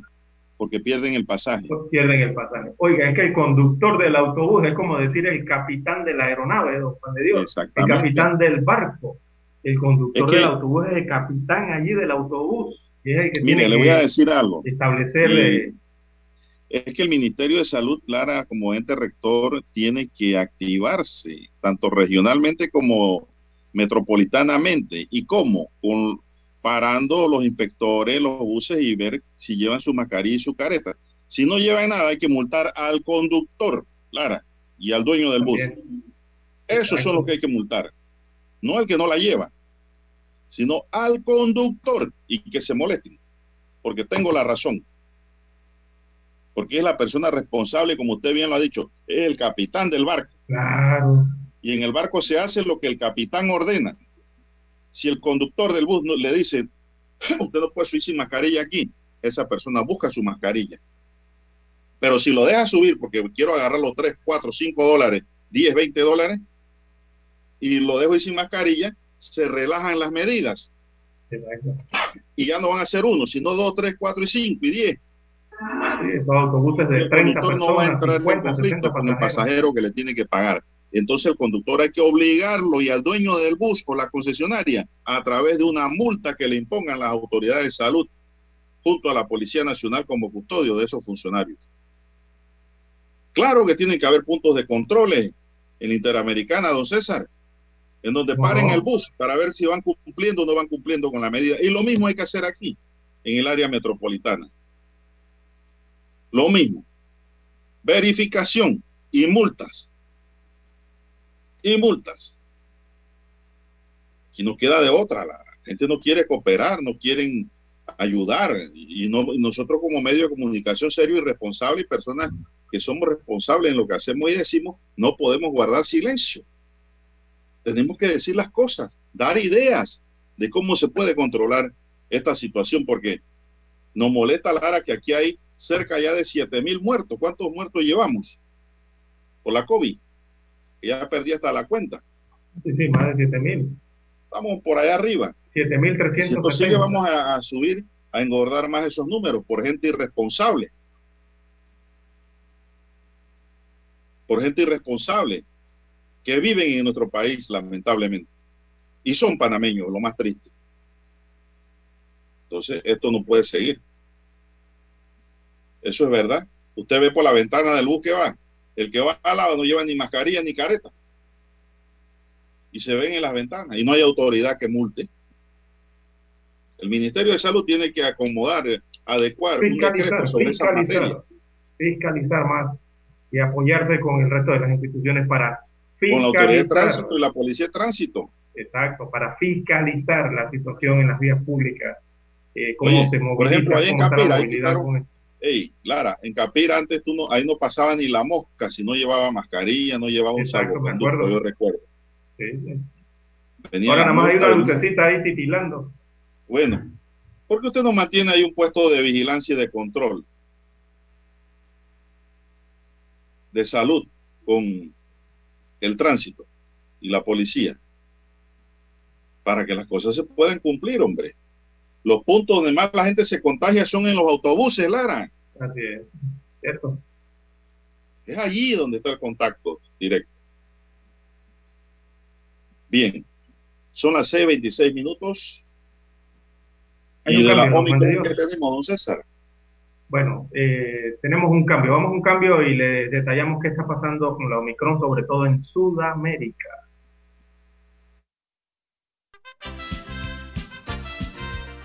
Porque pierden el pasaje. Pierden el pasaje. Oiga, es que el conductor del autobús es como decir el capitán de la aeronave, don Juan de Dios, el capitán del barco. El conductor Es que- del autobús es el capitán allí del autobús. Y es el que Mire, tiene le voy a decir algo. establecer Es que el Ministerio de Salud, Clara, como ente rector, tiene que activarse, tanto regionalmente como metropolitanamente. ¿Y cómo? Con, parando los inspectores, los buses y ver si llevan su mascarilla y su careta. Si no llevan nada, hay que multar al conductor, Clara, y al dueño del bus. Esos son los que hay que multar. No al que no la lleva, sino al conductor y que se molesten. Porque tengo la razón. Porque es la persona responsable, como usted bien lo ha dicho, es el capitán del barco. Claro. Y en el barco se hace lo que el capitán ordena. Si el conductor del bus no- le dice, usted no puede subir sin mascarilla aquí, esa persona busca su mascarilla. Pero si lo deja subir porque quiero agarrar los 3, 4, 5 dólares, 10, 20 dólares, y lo dejo ir sin mascarilla, se relajan las medidas. Exacto. Y ya no van a ser uno, sino 2, 3, 4 y 5 y 10. Sí, esos autobuses de el 30 conductor no va a personas, entrar 50, en conflicto 60 con el pasajero que le tiene que pagar. Entonces el conductor hay que obligarlo y al dueño del bus o la concesionaria a través de una multa que le impongan las autoridades de salud junto a la Policía Nacional como custodio de esos funcionarios. Claro que tienen que haber puntos de controles en la Interamericana, don César, en donde ¿Cómo paren el bus para ver si van cumpliendo o no van cumpliendo con la medida. Y lo mismo hay que hacer aquí, en el área metropolitana. Lo mismo. Verificación y multas. Y multas. Aquí no queda de otra. La gente no quiere cooperar, no quieren ayudar. Y, no, nosotros como medio de comunicación serio y responsable y personas que somos responsables en lo que hacemos y decimos, no podemos guardar silencio. Tenemos que decir las cosas, dar ideas de cómo se puede controlar esta situación, porque nos molesta, Lara, que aquí hay cerca ya de 7 mil muertos. ¿Cuántos muertos llevamos? Por la COVID. Ya perdí hasta la cuenta. Sí, sí, más de 7 mil. Estamos por allá arriba. 7.370. Si esto sigue, vamos a, a subir, a engordar más esos números por gente irresponsable. Por gente irresponsable que viven en nuestro país, lamentablemente. Y son panameños, lo más triste. Entonces, esto no puede seguir. Eso es verdad. Usted ve por la ventana del bus que va. El que va al lado no lleva ni mascarilla ni careta. Y se ven en las ventanas. Y no hay autoridad que multe. El Ministerio de Salud tiene que acomodar, adecuar un decreto sobre esa materia. fiscalizar, fiscalizar más y apoyarse con el resto de las instituciones para Con la autoridad de fiscalizar. tránsito y la policía de tránsito. Exacto, para fiscalizar la situación en las vías públicas, eh, cómo Oye, se por moviliza, ejemplo, ahí en Capira, quitaron- con el- Ey, Lara, en Capira antes tú no, ahí no pasaba ni la mosca si no llevaba mascarilla, no llevaba un Exacto, me acuerdo. yo recuerdo. sí, sí. Ahora nada más hay una lucecita ahí titilando. Bueno, porque usted no mantiene ahí un puesto de vigilancia y de control de salud con el tránsito y la policía para que las cosas se puedan cumplir, hombre. Los puntos donde más la gente se contagia son en los autobuses, Lara. Así es, ¿cierto? Es allí donde está el contacto directo. Bien, son las 6.26 minutos. Hay Y de la cambio, de Omicron que tenemos, don César. Bueno, eh, tenemos un cambio. Vamos a un cambio y le detallamos qué está pasando con la Omicron, sobre todo en Sudamérica.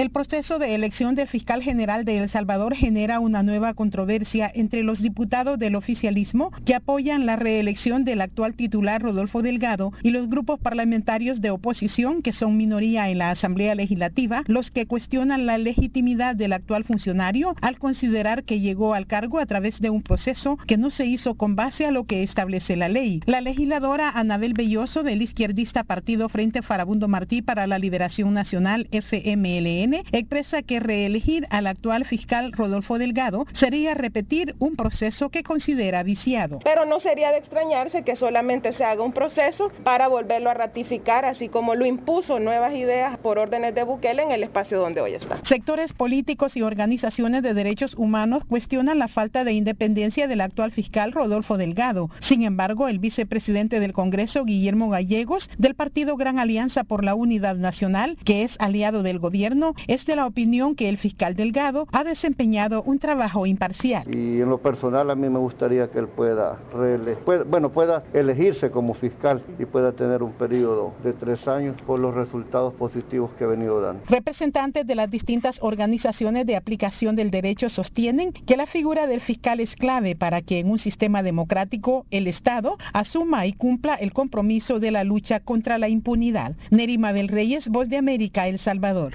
El proceso de elección del fiscal general de El Salvador genera una nueva controversia entre los diputados del oficialismo que apoyan la reelección del actual titular Rodolfo Delgado y los grupos parlamentarios de oposición que son minoría en la Asamblea Legislativa, los que cuestionan la legitimidad del actual funcionario al considerar que llegó al cargo a través de un proceso que no se hizo con base a lo que establece la ley. La legisladora Anabel Belloso del izquierdista Partido Frente Farabundo Martí para la Liberación Nacional FMLN expresa que reelegir al actual fiscal Rodolfo Delgado sería repetir un proceso que considera viciado. Pero no sería de extrañarse que solamente se haga un proceso para volverlo a ratificar, así como lo impuso nuevas ideas por órdenes de Bukele en el espacio donde hoy está. Sectores políticos y organizaciones de derechos humanos cuestionan la falta de independencia del actual fiscal Rodolfo Delgado. Sin embargo, el vicepresidente del Congreso, Guillermo Gallegos, del partido Gran Alianza por la Unidad Nacional, que es aliado del gobierno, es de la opinión que el fiscal Delgado ha desempeñado un trabajo imparcial. Y en lo personal a mí me gustaría que él pueda, bueno, pueda elegirse como fiscal y pueda tener un periodo de tres años por los resultados positivos que ha venido dando. Representantes de las distintas organizaciones de aplicación del derecho sostienen que la figura del fiscal es clave para que en un sistema democrático el Estado asuma y cumpla el compromiso de la lucha contra la impunidad. Nerima del Reyes, Voz de América, El Salvador.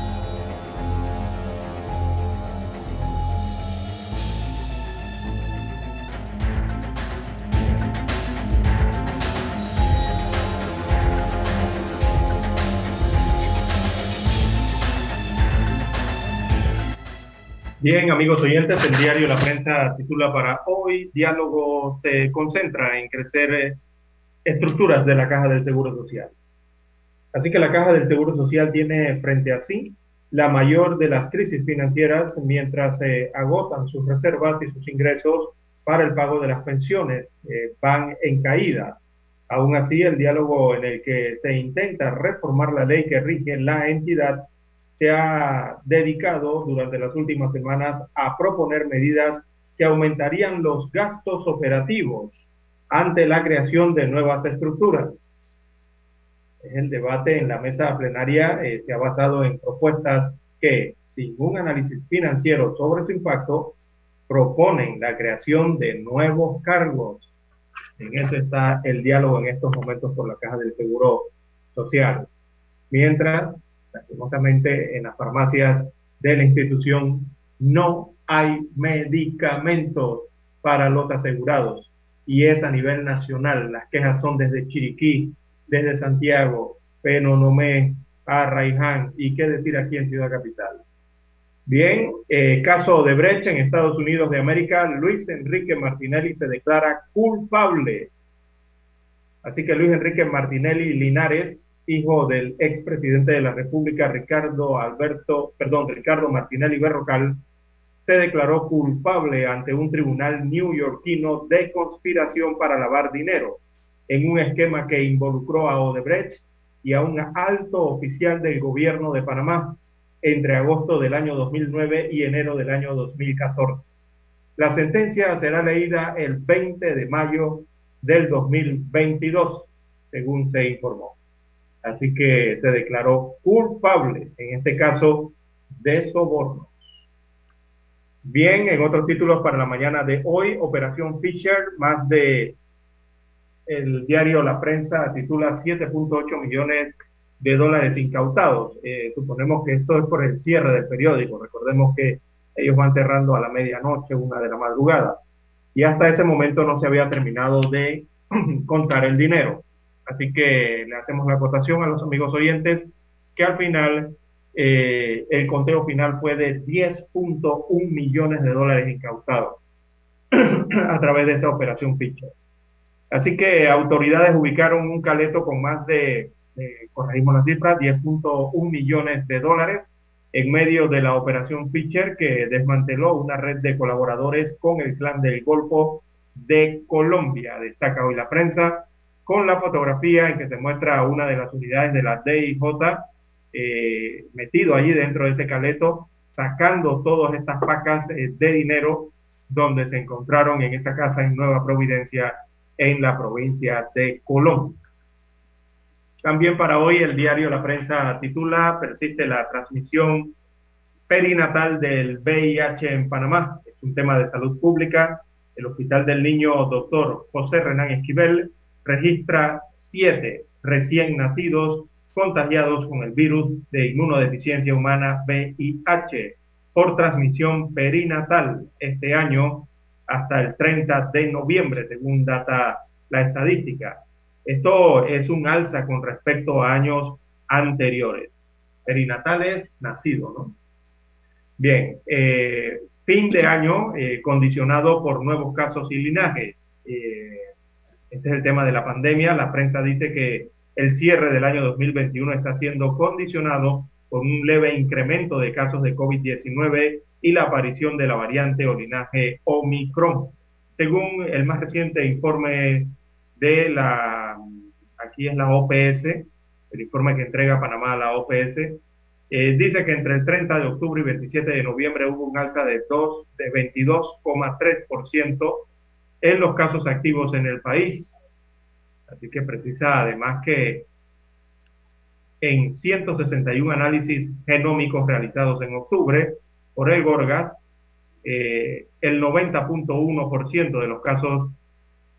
Bien, amigos oyentes, el diario La Prensa titula para hoy, diálogo se concentra en crecer eh, estructuras de la Caja del Seguro Social. Así que la Caja del Seguro Social tiene frente a sí la mayor de las crisis financieras mientras se agotan sus reservas y sus ingresos para el pago de las pensiones eh, van en caída. Aún así, el diálogo en el que se intenta reformar la ley que rige la entidad se ha dedicado durante las últimas semanas a proponer medidas que aumentarían los gastos operativos ante la creación de nuevas estructuras. El debate en la mesa plenaria eh, se ha basado en propuestas que, sin un análisis financiero sobre su impacto, proponen la creación de nuevos cargos. En eso está el diálogo en estos momentos por la Caja del Seguro Social. Mientras lastimosamente en las farmacias de la institución no hay medicamentos para los asegurados y es a nivel nacional. Las quejas son desde Chiriquí, desde Santiago, Penonomé, Arraiján y qué decir aquí en Ciudad Capital. Bien, eh, caso de brecha en Estados Unidos de América, Luis Enrique Martinelli se declara culpable. Así que Luis Enrique Martinelli Linares hijo del expresidente de la República, Ricardo Alberto, perdón, Ricardo Martinelli Berrocal, se declaró culpable ante un tribunal neoyorquino de conspiración para lavar dinero en un esquema que involucró a Odebrecht y a un alto oficial del gobierno de Panamá entre agosto del año 2009 y enero del año 2014. La sentencia será leída el 20 de mayo del 2022, según se informó. Así que se declaró culpable, en este caso, de soborno. Bien, en otros títulos para la mañana de hoy, Operación Fisher, más de el diario La Prensa titula 7.8 millones de dólares incautados. Eh, suponemos que esto es por el cierre del periódico. Recordemos que ellos van cerrando a la medianoche, una de la madrugada. Y hasta ese momento no se había terminado de contar el dinero. Así que le hacemos la acotación a los amigos oyentes que al final eh, el conteo final fue de 10.1 millones de dólares incautados a través de esta operación Fischer. Así que autoridades ubicaron un caleto con más de, corregimos la cifra, 10.1 millones de dólares en medio de la operación Fischer que desmanteló una red de colaboradores con el clan del Golfo de Colombia. Destaca hoy la prensa con la fotografía en que se muestra una de las unidades de la DIJ eh, metido allí dentro de ese caleto, sacando todas estas pacas eh, de dinero donde se encontraron en esa casa en Nueva Providencia, en la provincia de Colón. También para hoy el diario La Prensa titula Persiste la transmisión perinatal del VIH en Panamá. Es un tema de salud pública. El Hospital del Niño Doctor José Renán Esquivel registra siete recién nacidos contagiados con el virus de inmunodeficiencia humana VIH por transmisión perinatal este año hasta el 30 de noviembre, según data la estadística. Esto es un alza con respecto a años anteriores. Perinatales nacidos, ¿no? Bien, eh, fin de año eh, condicionado por nuevos casos y linajes. Eh, este es el tema de la pandemia. La prensa dice que el cierre del año 2021 está siendo condicionado por un leve incremento de casos de COVID-19 y la aparición de la variante o linaje Omicron. Según el más reciente informe de la, aquí es la OPS, el informe que entrega Panamá a la OPS, eh, dice que entre el 30 de octubre y 27 de noviembre hubo un alza de, 2, de 22,3% en los casos activos en el país. Así que precisa además que en 161 análisis genómicos realizados en octubre por el Gorgas, eh, el 90.1% de los casos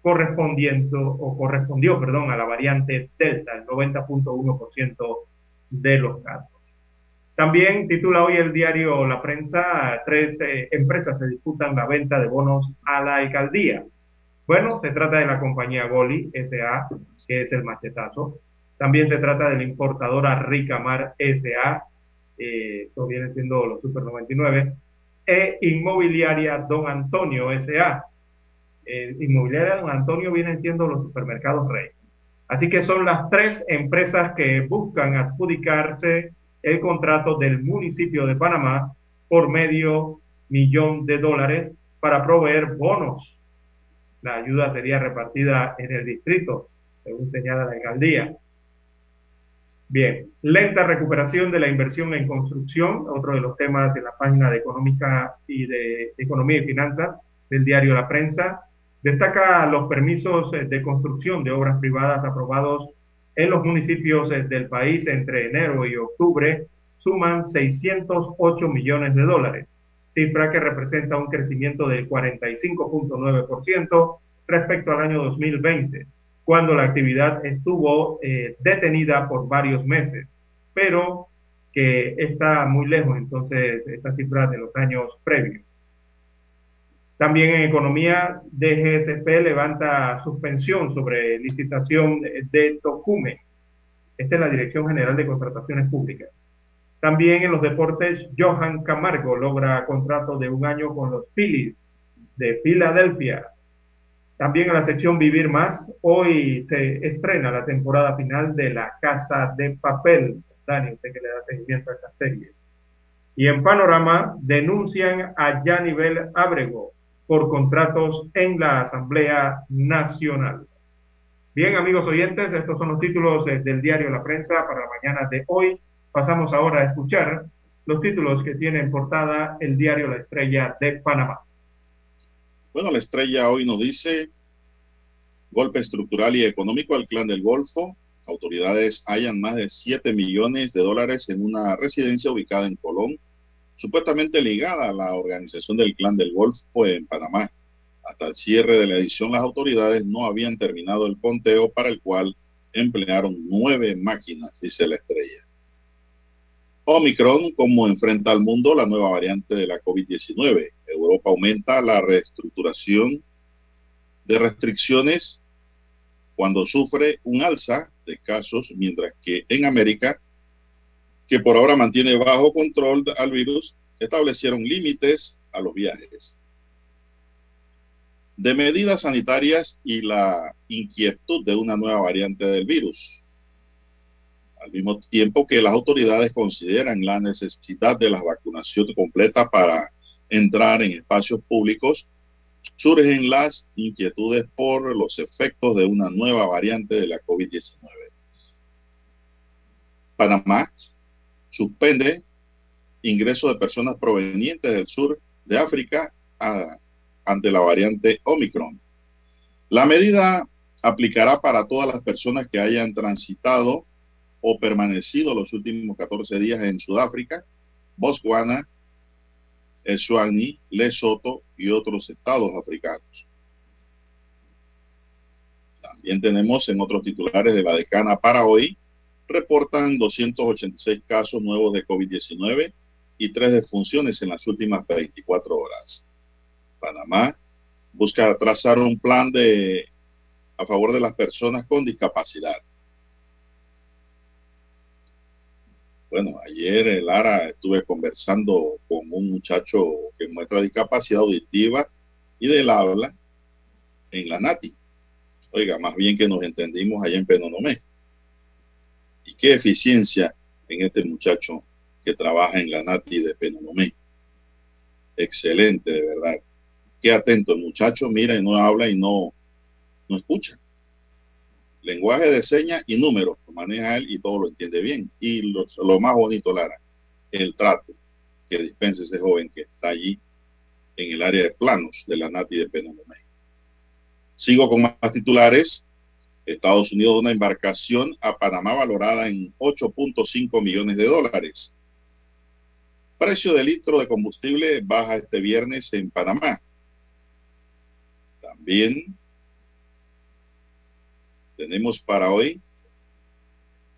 correspondiendo o correspondió, perdón, a la variante Delta, el 90.1% de los casos. También titula hoy el diario La Prensa, tres eh, empresas se disputan la venta de bonos a la alcaldía. Bueno, se trata de la compañía Goli SA, que es el machetazo. También se trata de la importadora Ricamar SA, eh, esto viene siendo los Super 99. e Inmobiliaria Don Antonio S.A. Eh, Inmobiliaria Don Antonio vienen siendo los supermercados Rey. Así que son las tres empresas que buscan adjudicarse el contrato del municipio de Panamá por medio millón de dólares para proveer bonos. La ayuda sería repartida en el distrito, según señala la alcaldía. Bien, lenta recuperación de la inversión en construcción, otro de los temas de la página de económica y de economía y finanzas del diario La Prensa. Destaca los permisos eh, de construcción de obras privadas aprobados en los municipios eh, del país entre enero y octubre suman 608 millones de dólares, cifra que representa un crecimiento del 45.9% respecto al año 2020, cuando la actividad estuvo eh, detenida por varios meses, pero que está muy lejos entonces esta cifra de los años previos. También en economía, DGSP levanta suspensión sobre licitación de Tocume. Esta es la Dirección General de Contrataciones Públicas. También en los deportes, Johan Camargo logra contrato de un año con los Phillies de Filadelfia. También en la sección Vivir Más, hoy se estrena la temporada final de La Casa de Papel. Dani, usted que le da seguimiento a esta serie. Y en Panorama, denuncian a Yanivel Abrego por contratos en la Asamblea Nacional. Bien, amigos oyentes, estos son los títulos eh, del diario La Prensa para la mañana de hoy. Pasamos ahora a escuchar los títulos que tiene en portada el diario La Estrella de Panamá. Bueno, la estrella hoy nos dice golpe estructural y económico al clan del Golfo. Autoridades hallan más de 7 millones de dólares en una residencia ubicada en Colón, supuestamente ligada a la organización del clan del Golfo en Panamá. Hasta el cierre de la edición, las autoridades no habían terminado el conteo para el cual emplearon nueve máquinas, dice la estrella. Omicron, como enfrenta al mundo la nueva variante de la COVID-19. Europa aumenta la reestructuración de restricciones cuando sufre un alza de casos, mientras que en América, que por ahora mantiene bajo control al virus, establecieron límites a los viajes. De medidas sanitarias y la inquietud de una nueva variante del virus al mismo tiempo que las autoridades consideran la necesidad de la vacunación completa para entrar en espacios públicos, surgen las inquietudes por los efectos de una nueva variante de la COVID-19. Panamá suspende ingresos de personas provenientes del sur de África ante la variante Omicron. La medida aplicará para todas las personas que hayan transitado o permanecido los últimos 14 días en Sudáfrica, Botswana, Eswatini, Lesoto y otros estados africanos. También tenemos en otros titulares de la decana para hoy, reportan 286 casos nuevos de COVID-19 y tres defunciones en las últimas 24 horas. Panamá busca trazar un plan de a favor de las personas con discapacidad. Bueno, ayer, Lara, estuve conversando con un muchacho que muestra discapacidad auditiva y del habla en la NATI. Oiga, más bien que nos entendimos allá en Penonomé. Y qué eficiencia en este muchacho que trabaja en la NATI de Penonomé. Excelente, de verdad. Qué atento el muchacho, mira y no habla y no, no escucha lenguaje de señas y números, lo maneja él y todo lo entiende bien. Y lo, más bonito, Lara, el trato que dispensa ese joven que está allí en el área de planos de la NATI de Penomé. Sigo con más titulares. Estados Unidos una embarcación a Panamá valorada en 8.5 millones de dólares. Precio de litro de combustible baja este viernes en Panamá. También tenemos para hoy.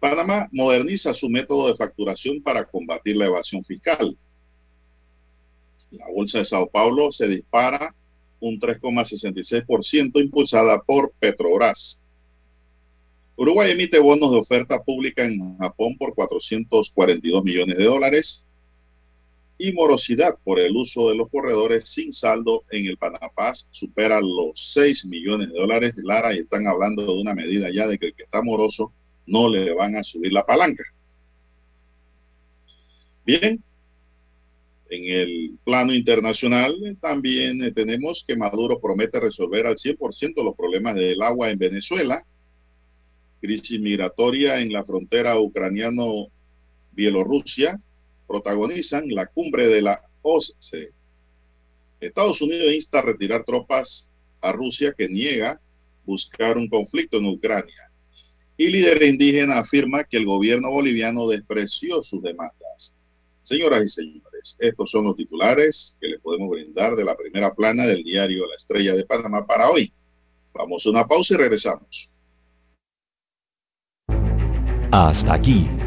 Panamá moderniza su método de facturación para combatir la evasión fiscal. La bolsa de Sao Paulo se dispara un 3,66% impulsada por Petrobras. Uruguay emite bonos de oferta pública en Japón por 442 millones de dólares. Y morosidad por el uso de los corredores sin saldo en el Panapaz supera los 6 millones de dólares. Lara, y están hablando de una medida ya de que el que está moroso no le van a subir la palanca. Bien, en el plano internacional también eh, tenemos que Maduro promete resolver al 100% los problemas del agua en Venezuela, crisis migratoria en la frontera ucraniano-bielorrusia, protagonizan la cumbre de la OSCE. Estados Unidos insta a retirar tropas a Rusia que niega buscar un conflicto en Ucrania. Y líder indígena afirma que el gobierno boliviano despreció sus demandas. Señoras y señores, estos son los titulares que le podemos brindar de la primera plana del diario La Estrella de Panamá para hoy. Vamos a una pausa y regresamos. Hasta aquí,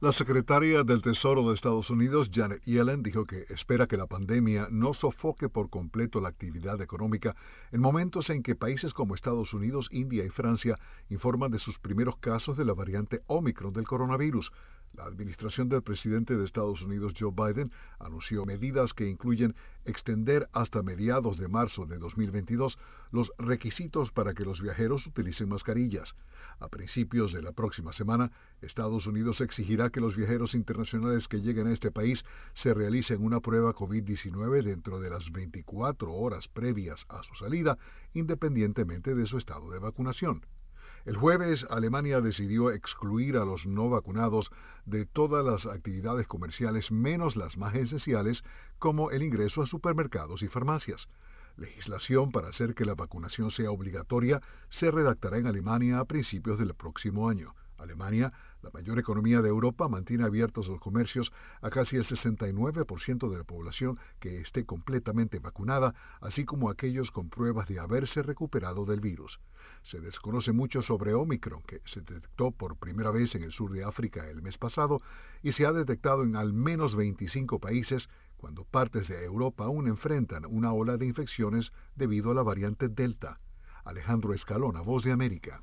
La secretaria del Tesoro de Estados Unidos, Janet Yellen, dijo que espera que la pandemia no sofoque por completo la actividad económica en momentos en que países como Estados Unidos, India y Francia informan de sus primeros casos de la variante Omicron del coronavirus. La administración del presidente de Estados Unidos, Joe Biden, anunció medidas que incluyen extender hasta mediados de marzo de 2022 los requisitos para que los viajeros utilicen mascarillas. A principios de la próxima semana, Estados Unidos exigirá que los viajeros internacionales que lleguen a este país se realicen una prueba COVID-19 dentro de las 24 horas previas a su salida, independientemente de su estado de vacunación. El jueves, Alemania decidió excluir a los no vacunados de todas las actividades comerciales menos las más esenciales, como el ingreso a supermercados y farmacias. Legislación para hacer que la vacunación sea obligatoria se redactará en Alemania a principios del próximo año. Alemania, la mayor economía de Europa, mantiene abiertos los comercios a casi el 69% de la población que esté completamente vacunada, así como aquellos con pruebas de haberse recuperado del virus. Se desconoce mucho sobre Omicron, que se detectó por primera vez en el sur de África el mes pasado y se ha detectado en al menos 25 países, cuando partes de Europa aún enfrentan una ola de infecciones debido a la variante Delta. Alejandro Escalona, Voz de América.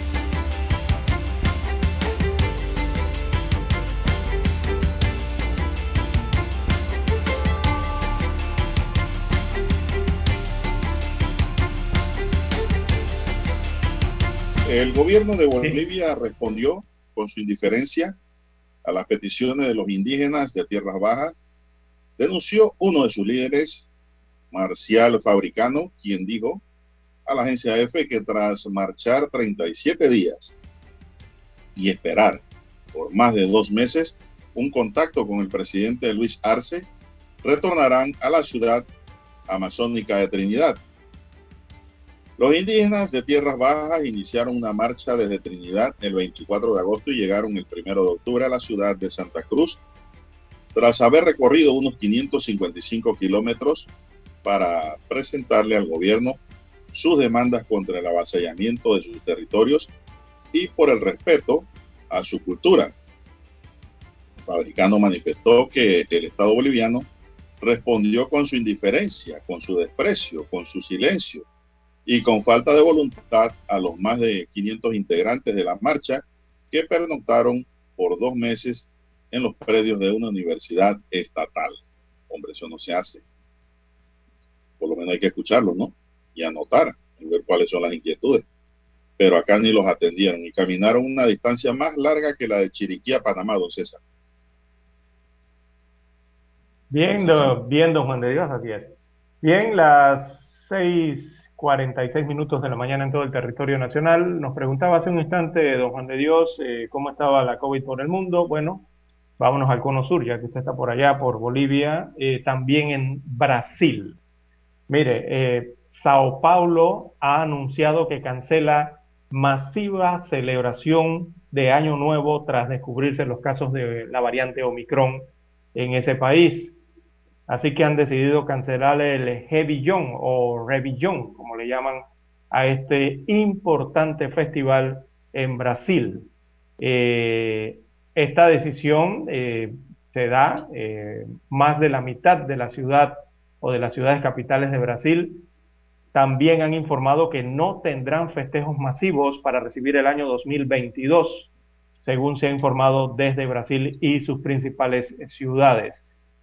El gobierno de Bolivia respondió con su indiferencia a las peticiones de los indígenas de tierras bajas. Denunció uno de sus líderes, Marcial Fabricano, quien dijo a la agencia EFE que tras marchar 37 días y esperar por más de dos meses un contacto con el presidente Luis Arce, retornarán a la ciudad amazónica de Trinidad. Los indígenas de Tierras Bajas iniciaron una marcha desde Trinidad el 24 de agosto y llegaron el 1 de octubre a la ciudad de Santa Cruz, tras haber recorrido unos 555 kilómetros para presentarle al gobierno sus demandas contra el avasallamiento de sus territorios y por el respeto a su cultura. El fabricano manifestó que el Estado boliviano respondió con su indiferencia, con su desprecio, con su silencio y con falta de voluntad a los más de 500 integrantes de la marcha que pernoctaron por dos meses en los predios de una universidad estatal. Hombre, eso no se hace. Por lo menos hay que escucharlo, ¿no? Y anotar, y ver cuáles son las inquietudes. Pero acá ni los atendieron y caminaron una distancia más larga que la de Chiriquí a Panamá, don César. Bien, do- bien, don Juan de Dios, así es. Bien, las 6:46 minutos de la mañana en todo el territorio nacional. Nos preguntaba hace un instante, don Juan de Dios, eh, cómo estaba la COVID por el mundo. Bueno, vámonos al cono sur, ya que usted está por allá, por Bolivia, eh, también en Brasil. Mire, eh, Sao Paulo ha anunciado que cancela masiva celebración de Año Nuevo tras descubrirse los casos de la variante Omicron en ese país. Así que han decidido cancelar el Revillon o Revillon, como le llaman a este importante festival en Brasil. Eh, esta decisión eh, se da eh, más de la mitad de la ciudad o de las ciudades capitales de Brasil. También han informado que no tendrán festejos masivos para recibir el año 2022, según se ha informado desde Brasil y sus principales ciudades.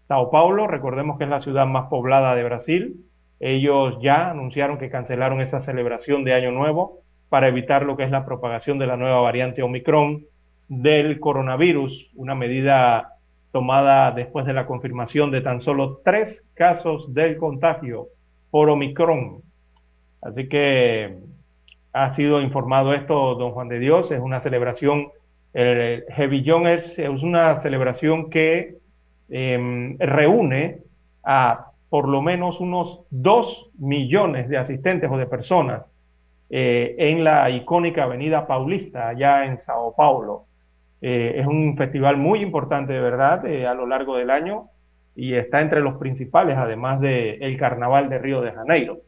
Sao Paulo, recordemos que es la ciudad más poblada de Brasil. Ellos ya anunciaron que cancelaron esa celebración de Año Nuevo para evitar lo que es la propagación de la nueva variante Omicron del coronavirus, una medida tomada después de la confirmación de tan solo tres casos del contagio por Omicron. Así que ha sido informado esto, don Juan de Dios, es una celebración, el Revillón es, es una celebración que eh, reúne a por lo menos unos dos millones de asistentes o de personas eh, en la icónica Avenida Paulista, allá en Sao Paulo. Eh, es un festival muy importante, de verdad, eh, a lo largo del año y está entre los principales, además del el Carnaval de Río de Janeiro.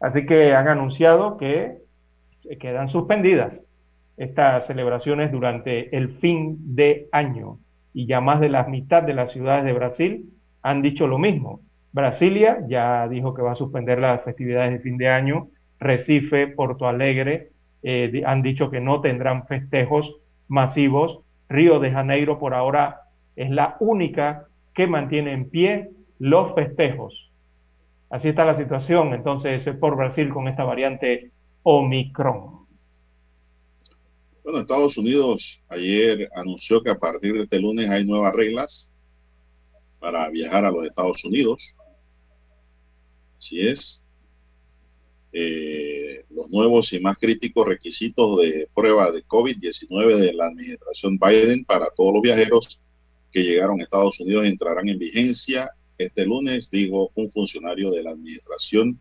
Así que han anunciado que quedan suspendidas estas celebraciones durante el fin de año y ya más de la mitad de las ciudades de Brasil han dicho lo mismo. Brasilia ya dijo que va a suspender las festividades de fin de año. Recife, Porto Alegre eh, han dicho que no tendrán festejos masivos. Río de Janeiro por ahora es la única que mantiene en pie los festejos. Así está la situación entonces por Brasil con esta variante Omicron. Bueno, Estados Unidos ayer anunció que a partir de este lunes hay nuevas reglas para viajar a los Estados Unidos. Así es. Eh, los nuevos y más críticos requisitos de prueba de COVID-19 de la administración Biden para todos los viajeros que llegaron a Estados Unidos entrarán en vigencia este lunes, dijo un funcionario de la administración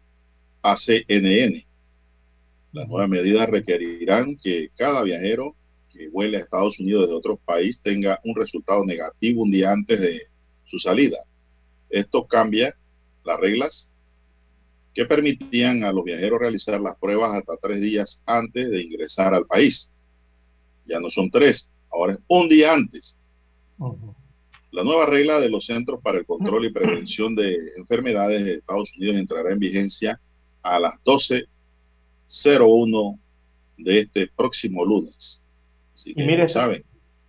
ACNN. Las nuevas medidas requerirán que cada viajero que vuele a Estados Unidos desde otro país tenga un resultado negativo un día antes de su salida. Esto cambia las reglas que permitían a los viajeros realizar las pruebas hasta tres días antes de ingresar al país. Ya no son tres, ahora es un día antes. Uh -huh. La nueva regla de los Centros para el Control y Prevención de Enfermedades de Estados Unidos entrará en vigencia a las 12.01 de este próximo lunes. Así que y mire, saben.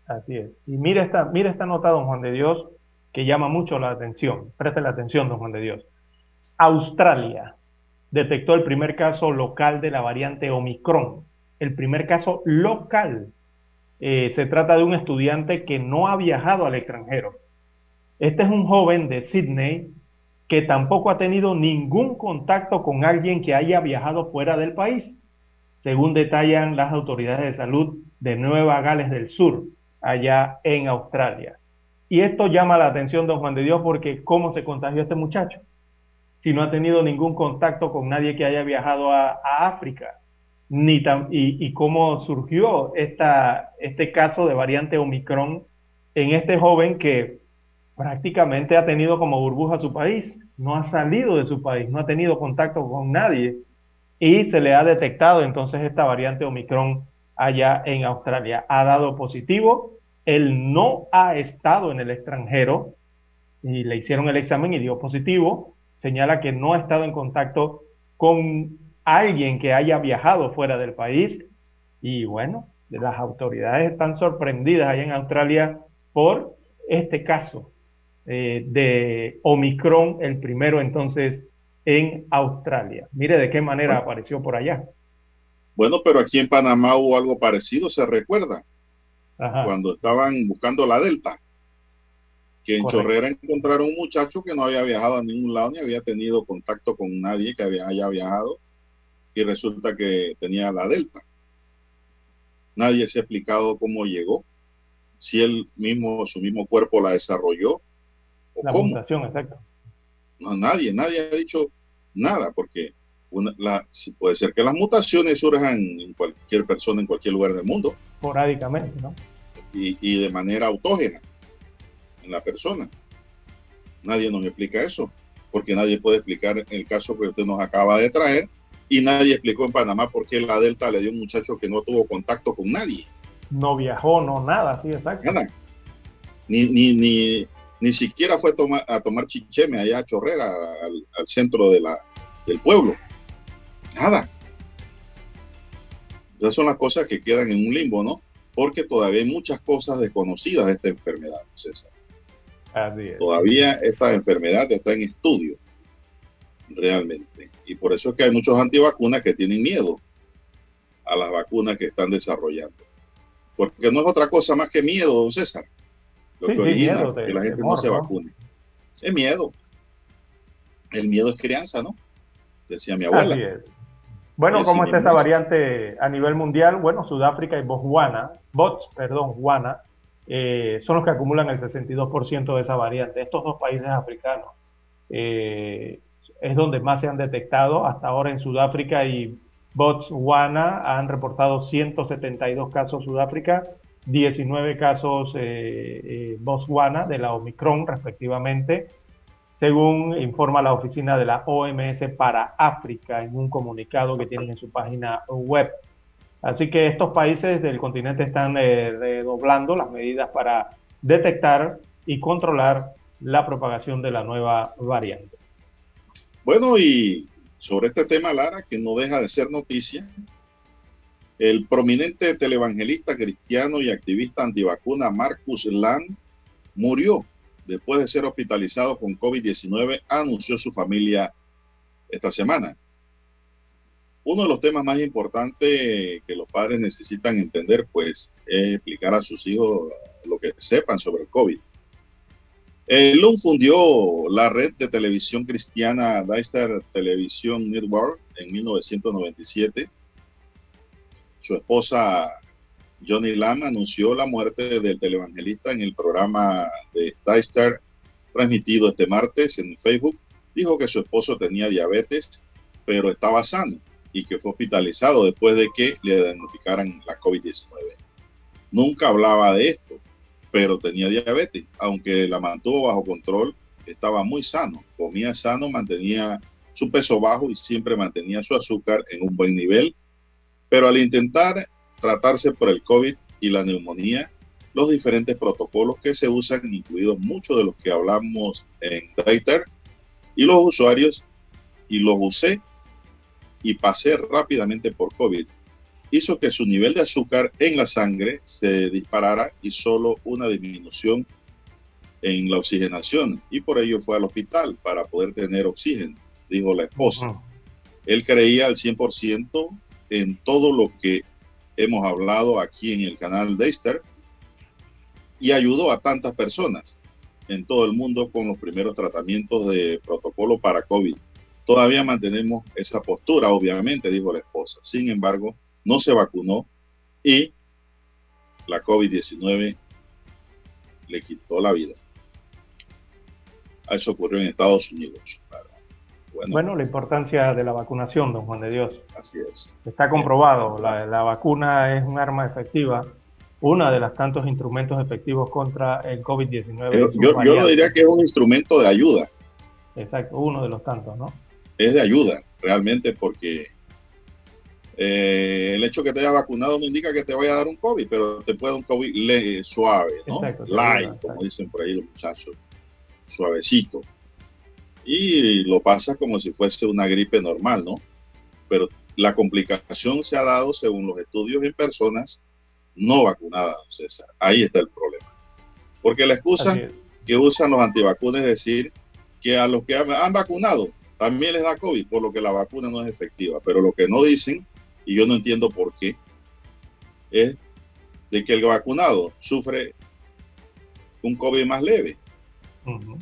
Así es. Y mira esta, mira esta nota, don Juan de Dios, que llama mucho la atención. Preste la atención, don Juan de Dios. Australia detectó el primer caso local de la variante Omicron. El primer caso local. Eh, se trata de un estudiante que no ha viajado al extranjero. Este es un joven de Sydney que tampoco ha tenido ningún contacto con alguien que haya viajado fuera del país. según detallan las autoridades de salud de Nueva Gales del Sur, allá en Australia. Y esto llama la atención, don Juan de Dios, porque ¿cómo se contagió este muchacho? Si no ha tenido ningún contacto con nadie que haya viajado a, África, ni tan, y, y, cómo surgió esta, este caso de variante Omicron en este joven que prácticamente ha tenido como burbuja su país, no ha salido de su país, no ha tenido contacto con nadie y se le ha detectado entonces esta variante Omicron allá en Australia. Ha dado positivo, él no ha estado en el extranjero y le hicieron el examen y dio positivo, señala que no ha estado en contacto con alguien que haya viajado fuera del país y bueno, las autoridades están sorprendidas allá en Australia por este caso eh, de Omicron, el primero entonces en Australia. Mire de qué manera bueno. apareció por allá. Bueno, pero aquí en Panamá hubo algo parecido, se recuerda, Ajá. cuando estaban buscando la Delta, que en Correcto. Chorrera encontraron un muchacho que no había viajado a ningún lado ni había tenido contacto con nadie que había, haya viajado y resulta que tenía la Delta. Nadie se ha explicado cómo llegó, si él mismo, su mismo cuerpo la desarrolló o la cómo. Mutación, exacto. No, nadie, nadie ha dicho nada, porque una, la, puede ser que las mutaciones surjan en cualquier persona, en cualquier lugar del mundo. Porádicamente, ¿no? Y, y de manera autógena en la persona. Nadie nos explica eso, porque nadie puede explicar el caso que usted nos acaba de traer, y nadie explicó en Panamá por qué la Delta le dio a un muchacho que no tuvo contacto con nadie. No viajó, no nada, sí, exacto. Nada. Ni, ni, ni, ni siquiera fue a tomar, a tomar chicheme allá a Chorrera, al, al centro de la, del pueblo. Nada. Esas son las cosas que quedan en un limbo, ¿no? Porque todavía hay muchas cosas desconocidas de esta enfermedad, César. Todavía esta enfermedad está en estudio, realmente. Y por eso es que hay muchos antivacunas que tienen miedo a las vacunas que están desarrollando. Porque no es otra cosa más que miedo, César. Lo sí, que origina sí, de, que la gente temor, no se ¿no? vacune. Es miedo. El miedo es crianza, ¿no? Decía mi abuela. Así es. Bueno, ¿cómo está esa variante a nivel mundial? Bueno, Sudáfrica y Botswana, Bots, perdón, Guana, eh, son los que acumulan el 62% de esa variante. Estos dos países africanos eh, es donde más se han detectado. Hasta ahora en Sudáfrica y Botswana han reportado 172 casos Sudáfrica, 19 casos eh, eh, Botswana de la Omicron respectivamente, según informa la oficina de la OMS para África en un comunicado que tienen en su página web. Así que estos países del continente están eh, redoblando las medidas para detectar y controlar la propagación de la nueva variante. Bueno, y sobre este tema, Lara, que no deja de ser noticia, el prominente televangelista cristiano y activista antivacuna Marcus Land murió después de ser hospitalizado con COVID-19, anunció su familia esta semana. Uno de los temas más importantes que los padres necesitan entender, pues, es explicar a sus hijos lo que sepan sobre el COVID. El LUN fundió la red de televisión cristiana Deister Television Network en 1997. Su esposa Johnny Lam anunció la muerte del televangelista en el programa de Deister transmitido este martes en Facebook. Dijo que su esposo tenía diabetes, pero estaba sano y que fue hospitalizado después de que le diagnosticaran la COVID-19. Nunca hablaba de esto, pero tenía diabetes, aunque la mantuvo bajo control, estaba muy sano, comía sano, mantenía su peso bajo y siempre mantenía su azúcar en un buen nivel, pero al intentar tratarse por el COVID y la neumonía, los diferentes protocolos que se usan, incluidos muchos de los que hablamos en Dieter, y los usuarios, y los usé y pasé rápidamente por COVID, hizo que su nivel de azúcar en la sangre se disparara y solo una disminución en la oxigenación y por ello fue al hospital para poder tener oxígeno, dijo la esposa. Él creía al 100% en todo lo que hemos hablado aquí en el canal Deister y ayudó a tantas personas en todo el mundo con los primeros tratamientos de protocolo para COVID. Todavía mantenemos esa postura, obviamente, dijo la esposa. Sin embargo, no se vacunó y la COVID-19 le quitó la vida. Eso ocurrió en Estados Unidos. Bueno, bueno, la importancia de la vacunación, don Juan de Dios. Así es. Está comprobado, la, la vacuna es un arma efectiva una de las tantos instrumentos efectivos contra el COVID-19. Yo, yo lo diría que es un instrumento de ayuda. Exacto, uno de los tantos, ¿no? Es de ayuda, realmente, porque eh, el hecho que te hayas vacunado no indica que te vaya a dar un COVID, pero te puede dar un COVID suave, ¿no? Light, como dicen por ahí los muchachos, suavecito. Y lo pasa como si fuese una gripe normal, ¿no? Pero la complicación se ha dado, según los estudios en personas no vacunadas, César. Ahí está el problema. Porque la excusa que usan los antivacunas es decir que a los que han, vacunado también les da COVID, por lo que la vacuna no es efectiva. Pero lo que no dicen, y yo no entiendo por qué, es de que el vacunado sufre un COVID más leve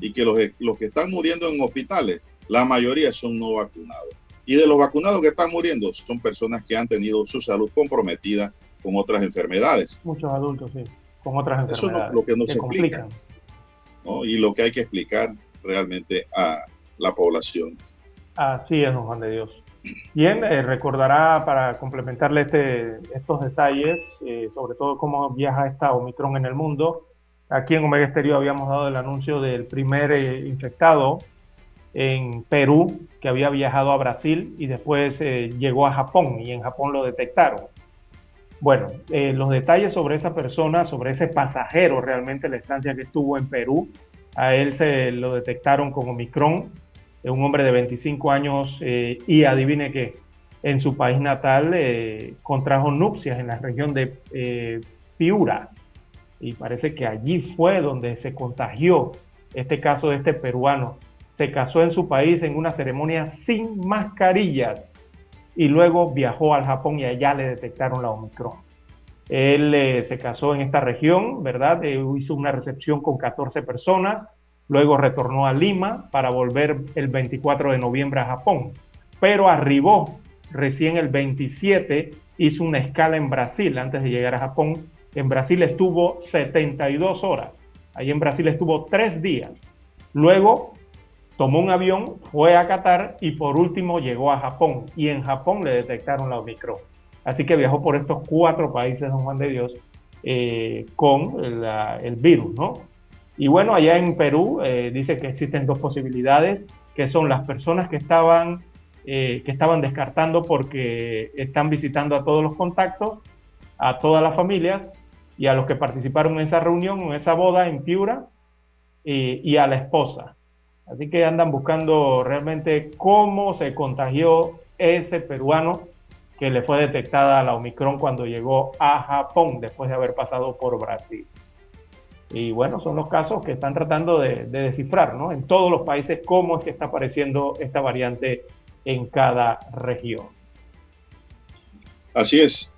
y que los, los que están muriendo en hospitales, la mayoría son no vacunados. Y de los vacunados que están muriendo son personas que han tenido su salud comprometida con otras enfermedades. Muchos adultos, sí, con otras enfermedades. Eso es lo que nos explica. Y lo que hay que explicar realmente a la población. Así es, don Juan de Dios. Bien, eh, recordará para complementarle este, estos detalles, eh, sobre todo cómo viaja esta Omicron en el mundo. Aquí en Omega Estéreo habíamos dado el anuncio del primer eh, infectado en Perú que había viajado a Brasil y después llegó a Japón y en Japón lo detectaron. Bueno, eh, los detalles sobre esa persona, sobre ese pasajero, realmente la estancia que estuvo en Perú, a él se lo detectaron como Omicron, un hombre de 25 años eh, y adivine que en su país natal eh, contrajo nupcias en la región de Piura y parece que allí fue donde se contagió este caso de este peruano. Se casó en su país en una ceremonia sin mascarillas y luego viajó al Japón y allá le detectaron la Omicron. Él eh, se casó en esta región, ¿verdad? Eh, hizo una recepción con 14 personas, luego retornó a Lima para volver el 24 de noviembre a Japón, pero arribó recién el 27, hizo una escala en Brasil antes de llegar a Japón. En Brasil estuvo 72 horas, ahí en Brasil estuvo tres días. Luego tomó un avión, fue a Qatar y por último llegó a Japón. Y en Japón le detectaron la Omicron. Así que viajó por estos cuatro países, don Juan de Dios, eh, con el virus, ¿no? Y bueno, allá en Perú eh, dice que existen dos posibilidades, que son las personas que estaban, eh, que estaban descartando porque están visitando a todos los contactos, a todas las familias y a los que participaron en esa reunión, en esa boda en Piura, y a la esposa. Así que andan buscando realmente cómo se contagió ese peruano que le fue detectada la Omicron cuando llegó a Japón después de haber pasado por Brasil. Y bueno, son los casos que están tratando de, descifrar, ¿no? En todos los países, cómo es que está apareciendo esta variante en cada región. Así es.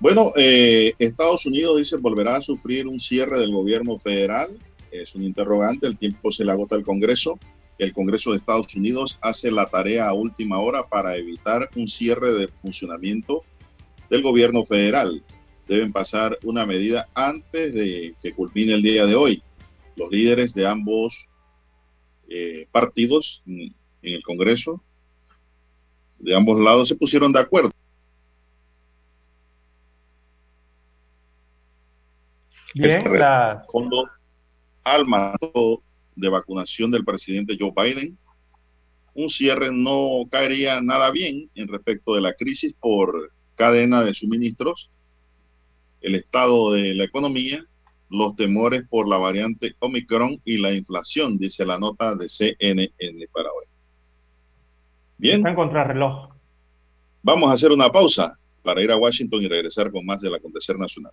Bueno, eh, Estados Unidos dice volverá a sufrir un cierre del gobierno federal es un interrogante, el tiempo se le agota al Congreso. El Congreso de Estados Unidos hace la tarea a última hora para evitar un cierre de funcionamiento del gobierno federal. Deben pasar una medida antes de que culmine el día de hoy. Los líderes de ambos eh, partidos en el Congreso, de ambos lados, se pusieron de acuerdo. Bien, las al mando de vacunación del presidente Joe Biden, un cierre no caería nada bien en respecto de la crisis por cadena de suministros, el estado de la economía, los temores por la variante Omicron y la inflación, dice la nota de CNN para hoy. Bien. Está. Vamos a hacer una pausa para ir a Washington y regresar con más del acontecer nacional.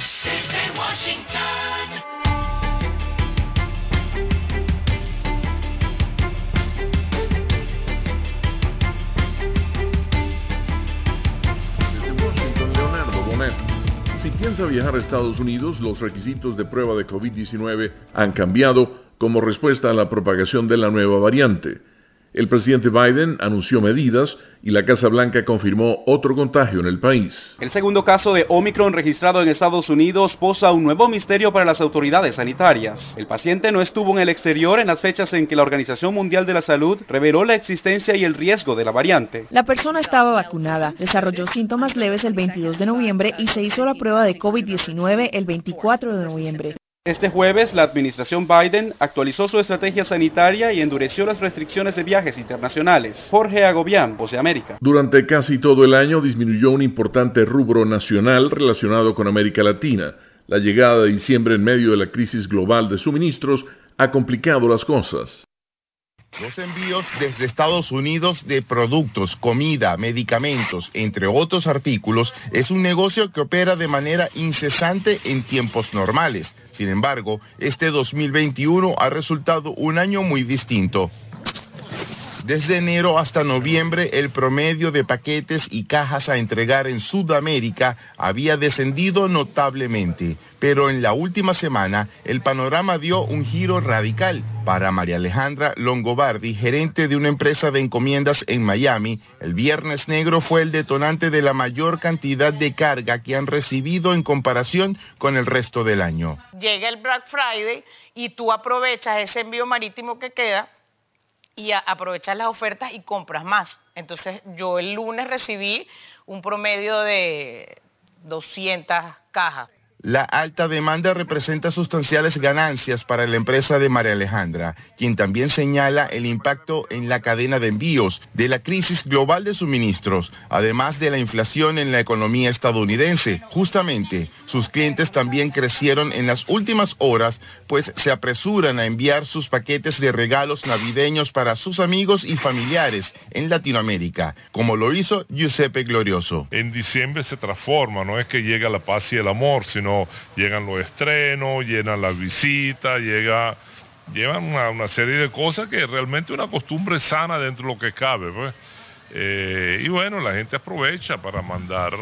Desde Washington. Desde Washington, Leonardo Bonet. Si piensa viajar a Estados Unidos, los requisitos de prueba de COVID-19 han cambiado como respuesta a la propagación de la nueva variante. El presidente Biden anunció medidas y la Casa Blanca confirmó otro contagio en el país. El segundo caso de Omicron registrado en Estados Unidos posa un nuevo misterio para las autoridades sanitarias. El paciente no estuvo en el exterior en las fechas en que la Organización Mundial de la Salud reveló la existencia y el riesgo de la variante. La persona estaba vacunada, desarrolló síntomas leves el 22 de noviembre y se hizo la prueba de COVID-19 el 24 de noviembre. Este jueves, la administración Biden actualizó su estrategia sanitaria y endureció las restricciones de viajes internacionales. Jorge Agobián, Voz de América. Durante casi todo el año disminuyó un importante rubro nacional relacionado con América Latina. La llegada de diciembre en medio de la crisis global de suministros ha complicado las cosas. Los envíos desde Estados Unidos de productos, comida, medicamentos, entre otros artículos, es un negocio que opera de manera incesante en tiempos normales. Sin embargo, este 2021 ha resultado un año muy distinto. Desde enero hasta noviembre, el promedio de paquetes y cajas a entregar en Sudamérica había descendido notablemente, pero en la última semana el panorama dio un giro radical. Para María Alejandra Longobardi, gerente de una empresa de encomiendas en Miami, el Viernes Negro fue el detonante de la mayor cantidad de carga que han recibido en comparación con el resto del año. llega el Black Friday y tú aprovechas ese envío marítimo que queda y aprovechas las ofertas y compras más. Entonces yo el lunes recibí un promedio de 200 cajas. La alta demanda representa sustanciales ganancias para la empresa de María Alejandra, quien también señala el impacto en la cadena de envíos de la crisis global de suministros, además de la inflación en la economía estadounidense. Justamente, sus clientes también crecieron en las últimas horas, pues se apresuran a enviar sus paquetes de regalos navideños para sus amigos y familiares en Latinoamérica, como lo hizo Giuseppe Glorioso. en diciembre se transforma, no es que llega la paz y el amor, sino llegan los estrenos, llegan las visitas, llega, llevan una, una serie de cosas que realmente una costumbre sana dentro de lo que cabe. pues. Eh, y bueno, la gente aprovecha para mandar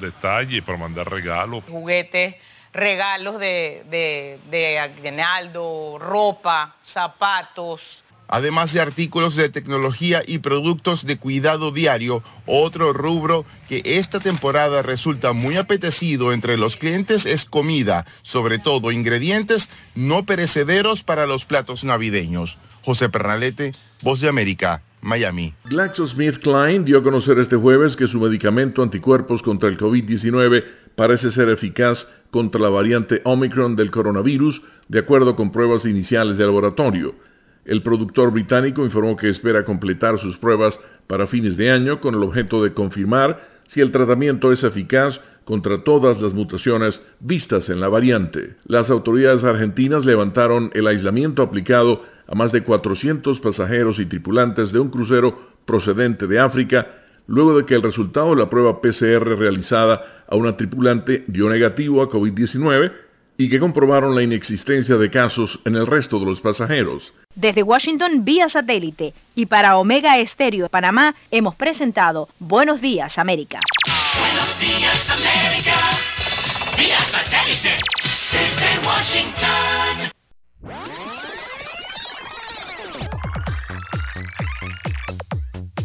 detalles, para mandar regalos. Juguetes, regalos de, de, de aguinaldo, ropa, zapatos. Además de artículos de tecnología y productos de cuidado diario, otro rubro que esta temporada resulta muy apetecido entre los clientes es comida, sobre todo ingredientes no perecederos para los platos navideños. José Pernalete, Voz de América, Miami. GlaxoSmithKline dio a conocer este jueves que su medicamento anticuerpos contra el COVID-19 parece ser eficaz contra la variante Omicron del coronavirus, de acuerdo con pruebas iniciales de laboratorio. El productor británico informó que espera completar sus pruebas para fines de año con el objeto de confirmar si el tratamiento es eficaz contra todas las mutaciones vistas en la variante. Las autoridades argentinas levantaron el aislamiento aplicado a más de 400 pasajeros y tripulantes de un crucero procedente de África, luego de que el resultado de la prueba PCR realizada a una tripulante dio negativo a COVID-19 y que comprobaron la inexistencia de casos en el resto de los pasajeros. Desde Washington vía satélite y para Omega Estéreo de Panamá hemos presentado Buenos días América. Buenos días, América. Vía satélite. Desde Washington.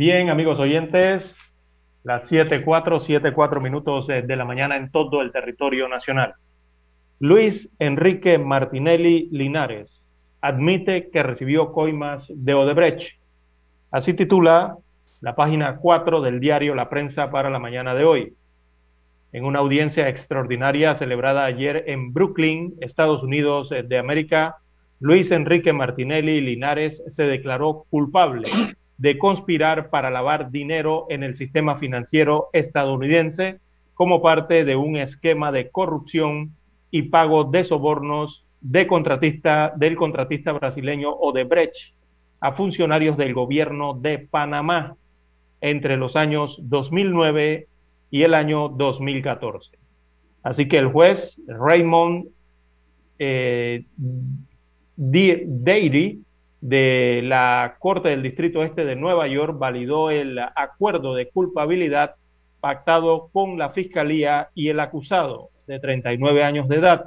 Bien, amigos oyentes, Las 7.4, 7.4 minutos de la mañana en todo el territorio nacional. Luis Enrique Martinelli Linares admite que recibió coimas de Odebrecht. Así titula la página 4 del diario La Prensa para la mañana de hoy. En una audiencia extraordinaria celebrada ayer en Brooklyn, Estados Unidos eh, de América, Luis Enrique Martinelli Linares se declaró culpable de conspirar para lavar dinero en el sistema financiero estadounidense como parte de un esquema de corrupción y pago de sobornos de contratista, del contratista brasileño Odebrecht a funcionarios del gobierno de Panamá entre los años 2009 y el año 2014. Así que el juez Raymond eh, Deiry de la Corte del Distrito Este de Nueva York validó el acuerdo de culpabilidad pactado con la Fiscalía y el acusado de 39 años de edad,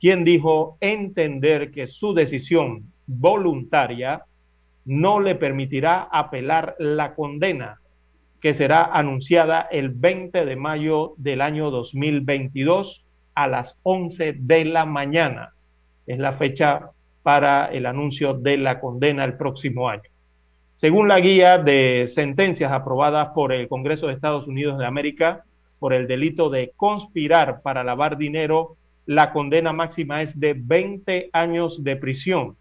quien dijo entender que su decisión voluntaria no le permitirá apelar la condena que será anunciada el 20 de mayo del año 2022 a las 11 de la mañana. Es la fecha para el anuncio de la condena el próximo año. Según la guía de sentencias aprobadas por el Congreso de Estados Unidos de América por el delito de conspirar para lavar dinero, la condena máxima es de 20 años de prisión.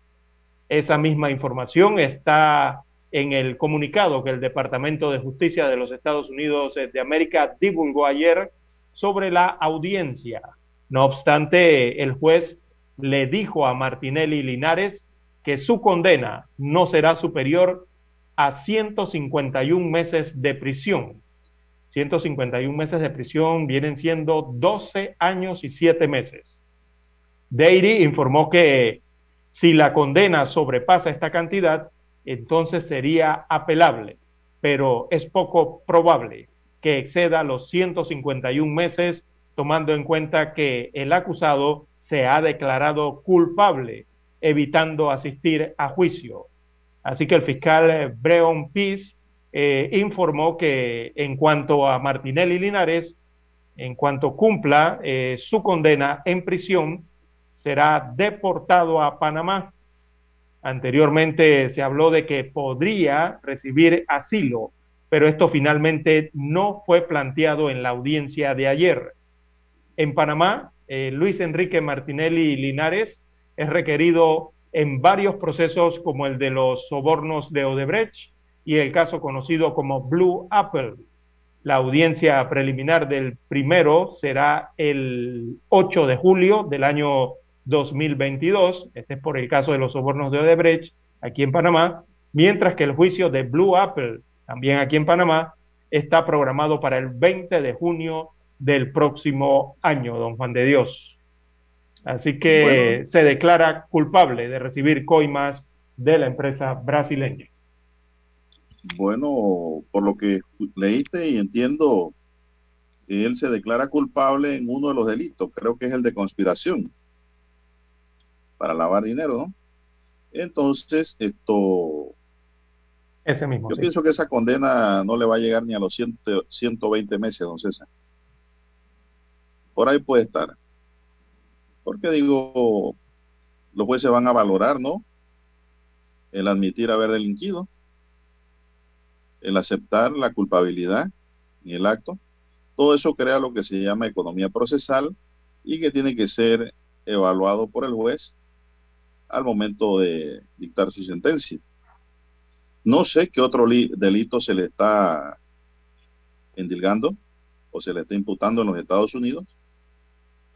Esa misma información está en el comunicado que el Departamento de Justicia de los Estados Unidos de América divulgó ayer sobre la audiencia. No obstante, el juez le dijo a Martinelli Linares que su condena no será superior a 151 meses de prisión. 151 meses de prisión vienen siendo 12 años y 7 meses. Deiry informó que si la condena sobrepasa esta cantidad, entonces sería apelable, pero es poco probable que exceda los 151 meses, tomando en cuenta que el acusado se ha declarado culpable, evitando asistir a juicio. Así que el fiscal Breon Peace eh, informó que en cuanto a Martinelli Linares, en cuanto cumpla eh, su condena en prisión, será deportado a Panamá Anteriormente se habló de que podría recibir asilo, pero esto finalmente no fue planteado en la audiencia de ayer. En Panamá, eh, Luis Enrique Martinelli Linares es requerido en varios procesos como el de los sobornos de Odebrecht y el caso conocido como Blue Apple. La audiencia preliminar del primero será el 8 de julio del año 2022, este es por el caso de los sobornos de Odebrecht, aquí en Panamá, mientras que el juicio de Blue Apple, también aquí en Panamá, está programado para el 20 de junio del próximo año, don Juan de Dios. Así que se declara culpable de recibir coimas de la empresa brasileña. Bueno, por lo que leíste y entiendo, él se declara culpable en uno de los delitos, creo que es el de conspiración para lavar dinero, ¿no? Entonces, esto... Ese mismo. Yo pienso que esa condena no le va a llegar ni a los 120 meses, don César. Por ahí puede estar. Porque digo, los jueces van a valorar, ¿no? El admitir haber delinquido, el aceptar la culpabilidad y el acto. Todo eso crea lo que se llama economía procesal y que tiene que ser evaluado por el juez al momento de dictar su sentencia. No sé qué otro delito se le está endilgando o se le está imputando en los Estados Unidos,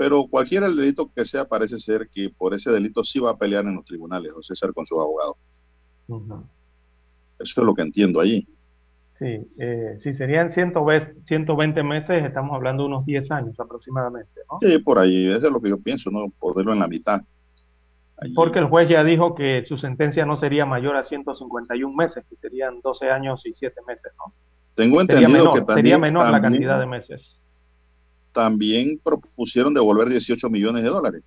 pero cualquiera el delito que sea, parece ser que por ese delito sí va a pelear en los tribunales, don César, con sus abogados. Eso es lo que entiendo allí. Sí, eh, si serían 120 meses, estamos hablando de unos 10 años aproximadamente, ¿no? Sí, por ahí, eso es lo que yo pienso, ¿no? Poderlo en la mitad. Porque el juez ya dijo que su sentencia no sería mayor a 151 meses, que serían 12 años y 7 meses, ¿no? Tengo entendido que también, sería menor la cantidad de meses. También propusieron devolver 18 millones de dólares.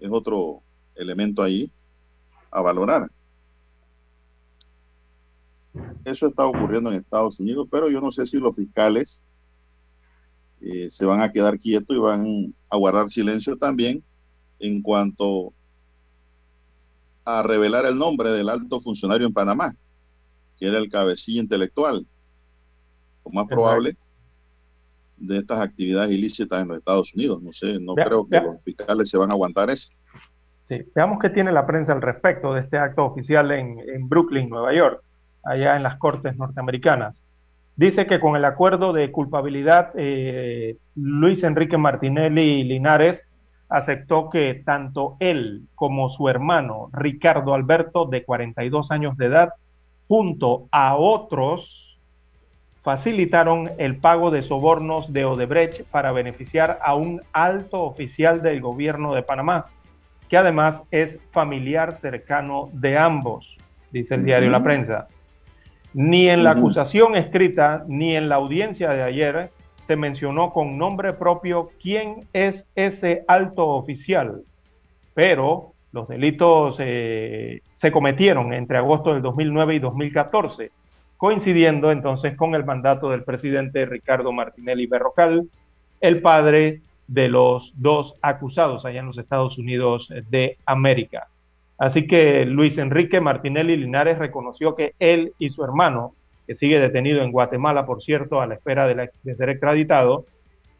Es otro elemento ahí a valorar. eso está ocurriendo en Estados Unidos, pero yo no sé si los fiscales eh, se van a quedar quietos y van a guardar silencio también en cuanto a revelar el nombre del alto funcionario en Panamá, que era el cabecilla intelectual, o más probable, de estas actividades ilícitas en los Estados Unidos. No sé, no creo que los fiscales se van a aguantar eso. Sí, veamos qué tiene la prensa al respecto de este acto oficial en, en Brooklyn, Nueva York, allá en las Cortes norteamericanas. Dice que con el acuerdo de culpabilidad, eh, Luis Enrique Martinelli Linares aceptó que tanto él como su hermano Ricardo Alberto, de 42 años de edad, junto a otros, facilitaron el pago de sobornos de Odebrecht para beneficiar a un alto oficial del gobierno de Panamá, que además es familiar cercano de ambos, dice el diario La. Prensa. Ni en la acusación escrita ni en la audiencia de ayer se mencionó con nombre propio quién es ese alto oficial, pero los delitos eh, se cometieron entre agosto del 2009 y 2014, coincidiendo entonces con el mandato del presidente Ricardo Martinelli Berrocal, el padre de los dos acusados allá en los Estados Unidos de América. Así que Luis Enrique Martinelli Linares reconoció que él y su hermano, que sigue detenido en Guatemala, por cierto, a la espera de, ser extraditado,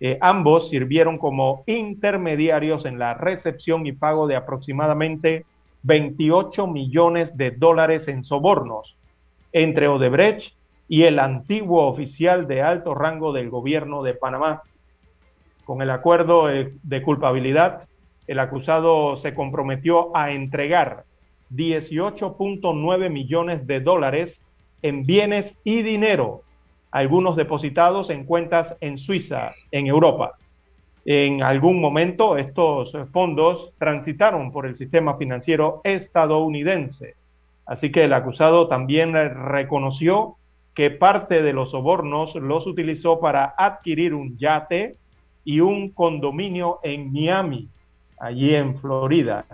eh, ambos sirvieron como intermediarios en la recepción y pago de aproximadamente 28 millones de dólares en sobornos entre Odebrecht y el antiguo oficial de alto rango del gobierno de Panamá. Con el acuerdo eh, de culpabilidad, el acusado se comprometió a entregar 18.9 millones de dólares en bienes y dinero, algunos depositados en cuentas en Suiza, en Europa. En algún momento estos fondos transitaron por el sistema financiero estadounidense. Así que el acusado también reconoció que parte de los sobornos los utilizó para adquirir un yate y un condominio en Miami, allí en Florida.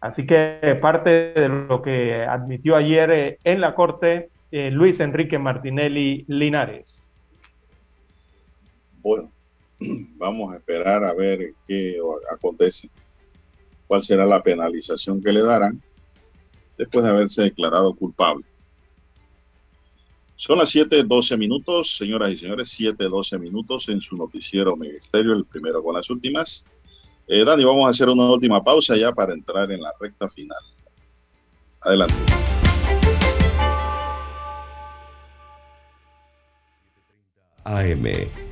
Así que parte de lo que admitió ayer eh, en la corte eh, Luis Enrique Martinelli Linares. Bueno, vamos a esperar a ver qué acontece. ¿Cuál será la penalización que le darán después de haberse declarado culpable? Son las 7:12 minutos, señoras y señores, 7:12 minutos en su noticiero Megesterio, el primero con las últimas. Eh, Dani, vamos a hacer una última pausa ya para entrar en la recta final. Adelante. AM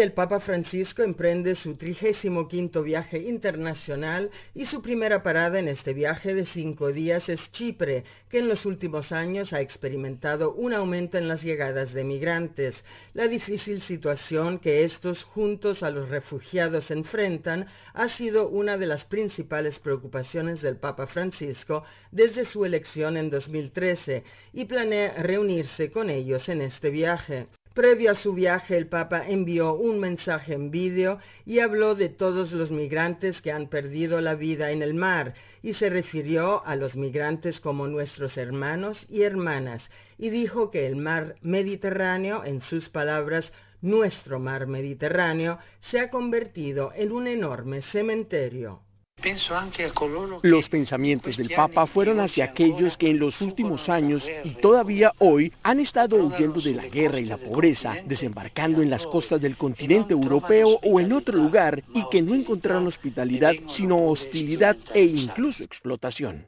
El Papa Francisco emprende su 35 viaje internacional y su primera parada en este viaje de cinco días es Chipre, que en los últimos años ha experimentado un aumento en las llegadas de migrantes. La difícil situación que estos juntos a los refugiados enfrentan ha sido una de las principales preocupaciones del Papa Francisco desde su elección en 2013 y planea reunirse con ellos en este viaje. Previo a su viaje, el Papa envió un mensaje en vídeo y habló de todos los migrantes que han perdido la vida en el mar y se refirió a los migrantes como nuestros hermanos y hermanas y dijo que el mar Mediterráneo, en sus palabras, nuestro mar Mediterráneo, se ha convertido en un enorme cementerio. Los pensamientos del Papa fueron hacia aquellos que en los últimos años y todavía hoy han estado huyendo de la guerra y la pobreza, desembarcando en las costas del continente europeo o en otro lugar y que no encontraron hospitalidad sino hostilidad e incluso explotación.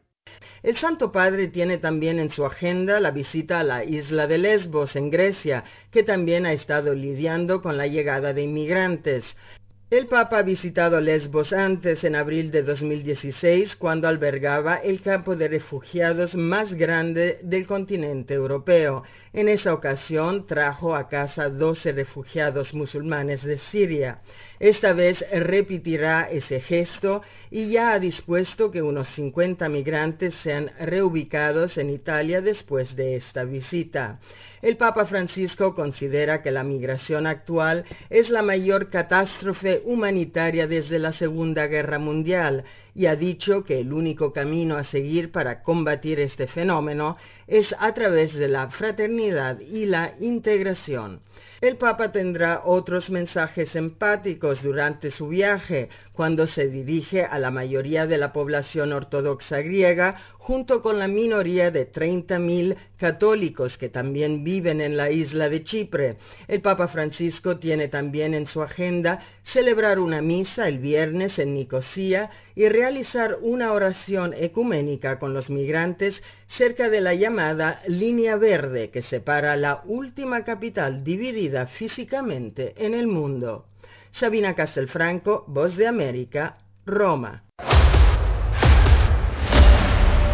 El Santo Padre tiene también en su agenda la visita a la isla de Lesbos, en Grecia, que también ha estado lidiando con la llegada de inmigrantes. El Papa ha visitado Lesbos antes, en abril de 2016, cuando albergaba el campo de refugiados más grande del continente europeo. En esa ocasión trajo a casa 12 refugiados musulmanes de Siria. Esta vez repetirá ese gesto y ya ha dispuesto que unos 50 migrantes sean reubicados en Italia después de esta visita. El Papa Francisco considera que la migración actual es la mayor catástrofe humanitaria desde la Segunda Guerra Mundial y ha dicho que el único camino a seguir para combatir este fenómeno es a través de la fraternidad y la integración. El Papa tendrá otros mensajes empáticos durante su viaje, cuando se dirige a la mayoría de la población ortodoxa griega, junto con la minoría de 30.000 católicos que también viven en la isla de Chipre. El Papa Francisco tiene también en su agenda celebrar una misa el viernes en Nicosía y realizar una oración ecuménica con los migrantes cerca de la llamada línea verde que separa la última capital dividida físicamente en el mundo. Sabina Castelfranco, Voz de América, Roma.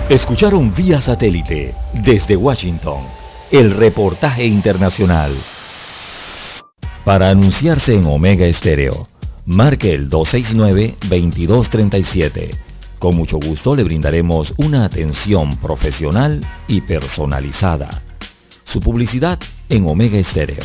Escucharon vía satélite desde Washington el reportaje internacional. Para anunciarse en Omega Estéreo, marque el 269-2237. Con mucho gusto le brindaremos una atención profesional y personalizada. Su publicidad en Omega Estéreo.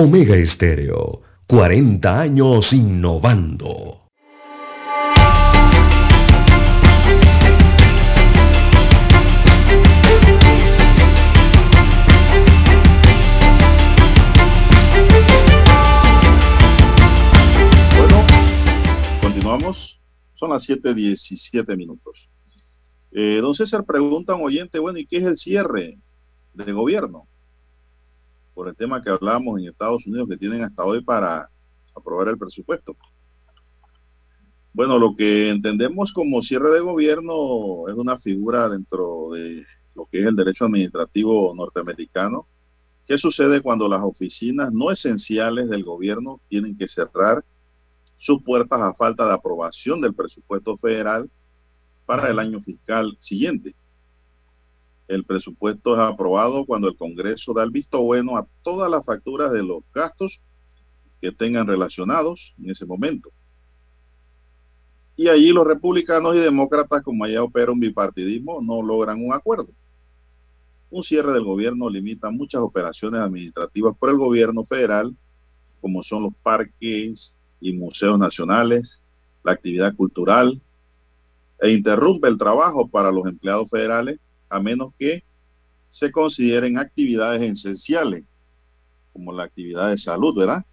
Omega Estéreo, 40 años innovando. Bueno, continuamos. Son las 7.17 minutos. Eh, don César pregunta a un oyente, bueno, ¿y qué es el cierre de gobierno? Por el tema que hablamos en Estados Unidos que tienen hasta hoy para aprobar el presupuesto. Bueno, lo que entendemos como cierre de gobierno es una figura dentro de lo que es el derecho administrativo norteamericano. ¿Qué sucede cuando las oficinas no esenciales del gobierno tienen que cerrar sus puertas a falta de aprobación del presupuesto federal para el año fiscal siguiente? El presupuesto es aprobado cuando el Congreso da el visto bueno a todas las facturas de los gastos que tengan relacionados en ese momento. Y allí los republicanos y demócratas, como allá opera bipartidismo, no logran un acuerdo. Un cierre del gobierno limita muchas operaciones administrativas por el gobierno federal, como son los parques y museos nacionales, la actividad cultural, e interrumpe el trabajo para los empleados federales, a menos que se consideren actividades esenciales, como la actividad de salud, ¿verdad?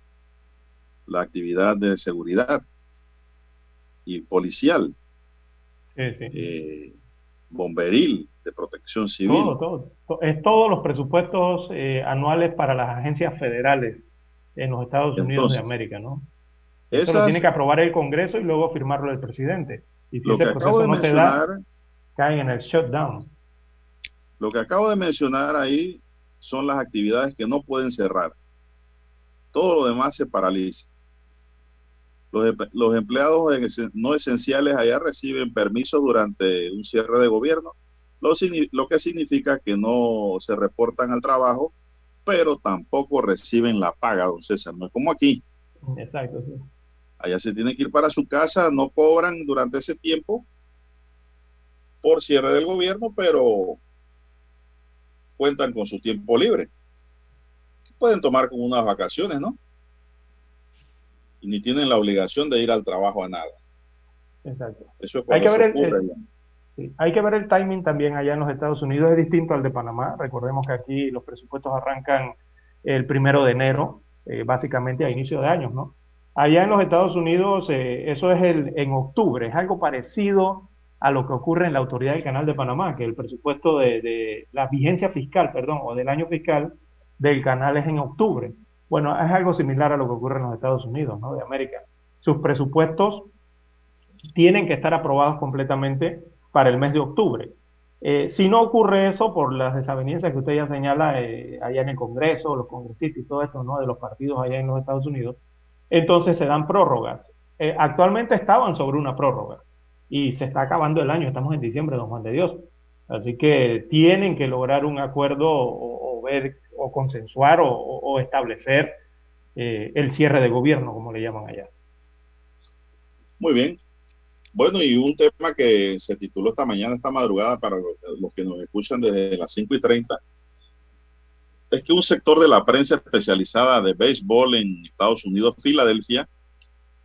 La actividad de seguridad y policial, Sí, sí. eh, bomberil, de protección civil. Todo, todo, to- es todos los presupuestos eh, anuales para las agencias federales en los Estados Unidos de América, ¿no? Eso lo Esas, tiene que aprobar el Congreso y luego firmarlo el presidente. Y si lo ese que acabo proceso de no se da, caen en el shutdown. Lo que acabo de mencionar ahí son las actividades que no pueden cerrar. Todo lo demás se paraliza. Los, em- los empleados no esenciales allá reciben permisos durante un cierre de gobierno, lo, que significa que no se reportan al trabajo, pero tampoco reciben la paga, don César. No es como aquí. Exacto, sí. Allá se tienen que ir para su casa, no cobran durante ese tiempo por cierre del gobierno, pero cuentan con su tiempo libre. Pueden tomar como unas vacaciones, ¿no? Y ni tienen la obligación de ir al trabajo a nada. Exacto. Eso es Hay que ver el- el-. Sí, Hay que ver el timing también allá en los Estados Unidos, es distinto al de Panamá. Recordemos que aquí los presupuestos arrancan el primero de enero, eh, básicamente a inicio de años, ¿no? Allá en los Estados Unidos, eh, eso es el, en octubre, es algo parecido a lo que ocurre en la Autoridad del Canal de Panamá, que el presupuesto de, la vigencia fiscal, perdón, o del año fiscal del canal es en octubre. Bueno, es algo similar a lo que ocurre en los Estados Unidos, ¿no? De América. Sus presupuestos tienen que estar aprobados completamente para el mes de octubre. Eh, si no ocurre eso por las desavenencias que usted ya señala eh, allá en el Congreso, los congresistas y todo esto, ¿no? De los partidos allá en los Estados Unidos, entonces se dan prórrogas. Eh, actualmente estaban sobre una prórroga y se está acabando el año, estamos en diciembre, don Juan de Dios. Así que tienen que lograr un acuerdo o, o ver o consensuar o, o establecer eh, el cierre de gobierno, como le llaman allá. Muy bien. Bueno, y un tema que se tituló esta mañana, esta madrugada, para los, que nos escuchan desde las 5 y 30, es que un sector de la prensa especializada de béisbol en Estados Unidos, Filadelfia,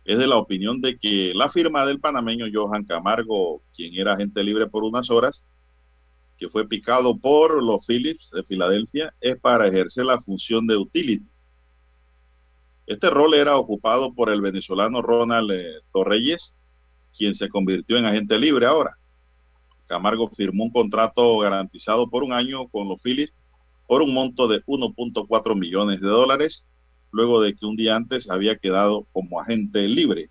es de la opinión de que la firma del panameño Johan Camargo, quien era agente libre por unas horas, que fue picado por los Phillips de Filadelfia, es para ejercer la función de utility. Este rol era ocupado por el venezolano Ronald eh, Torreyes, quien se convirtió en agente libre ahora. Camargo firmó un contrato garantizado por un año con los Phillips por un monto de 1.4 millones de dólares, luego de que un día antes había quedado como agente libre.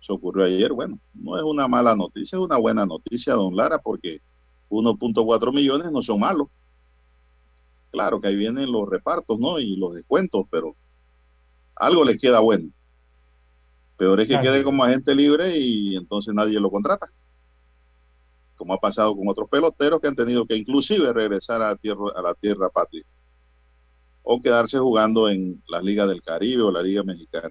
Eso ocurrió ayer. Bueno, no es una mala noticia, es una buena noticia, don Lara, porque 1.4 millones no son malos. Claro que ahí vienen los repartos, ¿no? Y los descuentos, pero algo le queda bueno. Peor es que quede como agente libre y entonces nadie lo contrata. Como ha pasado con otros peloteros que han tenido que inclusive regresar a, tierra, a la tierra patria. O quedarse jugando en la Liga del Caribe o la Liga Mexicana.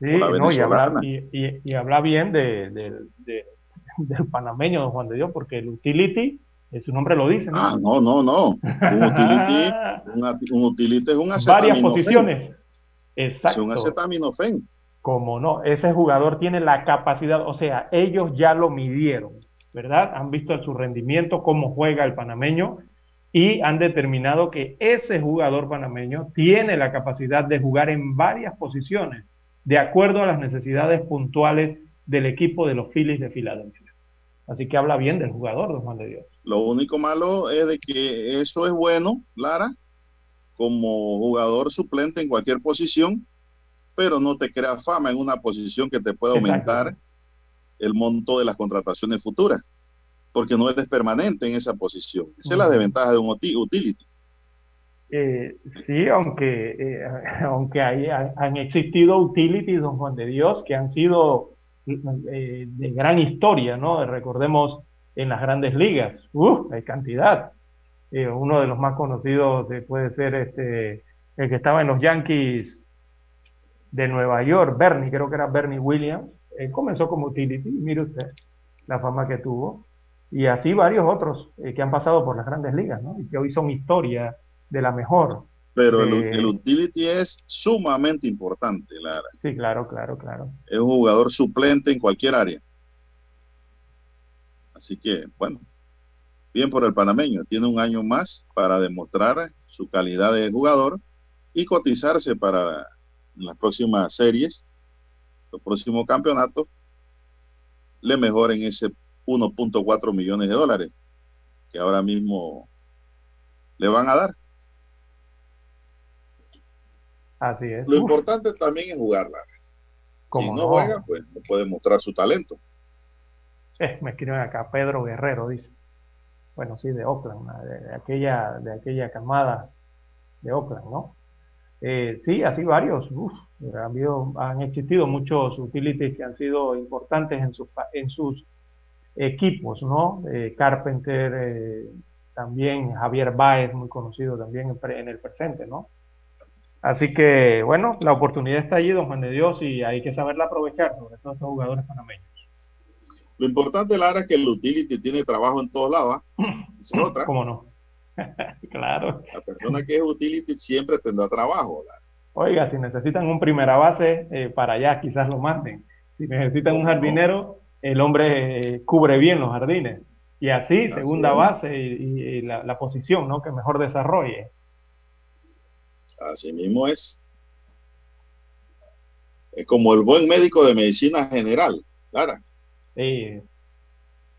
Sí, no, y habla, venezolana. y, y- y habla bien de, de- de- del panameño, don Juan de Dios, porque el utility, eh, su nombre lo dice, ¿no? Ah, no, no, no. Un utility, un, un es un Varias acetaminofén. posiciones. Es Exacto. un acetaminofén. Como no, ese jugador tiene la capacidad, o sea, ellos ya lo midieron, ¿verdad? Han visto su rendimiento, cómo juega el panameño y han determinado que ese jugador panameño tiene la capacidad de jugar en varias posiciones, de acuerdo a las necesidades puntuales del equipo de los Phillies de Filadelfia. Así que habla bien del jugador, don Juan de Dios. Lo único malo es de que eso es bueno, Lara, como jugador suplente en cualquier posición, pero no te crea fama en una posición que te pueda Exacto. aumentar el monto de las contrataciones futuras, porque no eres permanente en esa posición. Esa es la desventaja de un uti- utility. Eh, sí, aunque, eh, aunque hay- ha- han existido utilities, don Juan de Dios, que han sido eh, de gran historia, ¿no? Recordemos en las grandes ligas, ¡uh! hay cantidad. Eh, uno de los más conocidos puede ser este, el que estaba en los Yankees de Nueva York, Bernie, creo que era Bernie Williams. Él comenzó como utility, mire usted la fama que tuvo. Y así varios otros eh, que han pasado por las grandes ligas, ¿no? Y que hoy son historia de la mejor. Pero el, de- el utility es sumamente importante, Lara. Sí, claro, claro, claro. Es un jugador suplente en cualquier área. Así que, bueno, bien por el panameño. Tiene un año más para demostrar su calidad de jugador y cotizarse para las próximas series, los próximos campeonatos, le mejoren ese 1.4 millones de dólares que ahora mismo le van a dar. Así es. Lo importante también es jugarla. Si cómo no, no. juega, pues no puede mostrar su talento. Eh, me escriben acá, Pedro Guerrero dice. Bueno, sí, de Oakland, de, de aquella, de aquella camada de Oakland, ¿no? Eh, sí, así varios. Uf, han, habido- han existido muchos utilities que han sido importantes en sus, en sus equipos, ¿no? Eh, Carpenter, eh, también Javier Baez, muy conocido también en, pre- en el presente, ¿no? Así que, bueno, la oportunidad está allí, don Juan de Dios, y hay que saberla aprovechar, sobre todo estos jugadores panameños. Lo importante, Lara, es que el utility tiene trabajo en todos lados. ¿ah? Es otra. ¿Cómo no? claro. La persona que es utility siempre tendrá trabajo. Lara. Oiga, si necesitan un primera base, eh, para allá quizás lo manden. Si necesitan un ¿Cómo no? El hombre eh, cubre bien los jardines. Y así, segunda base y, y- y la, la posición, ¿no? Que mejor desarrolle. Así mismo es. Es como el buen médico de medicina general, Lara. Sí.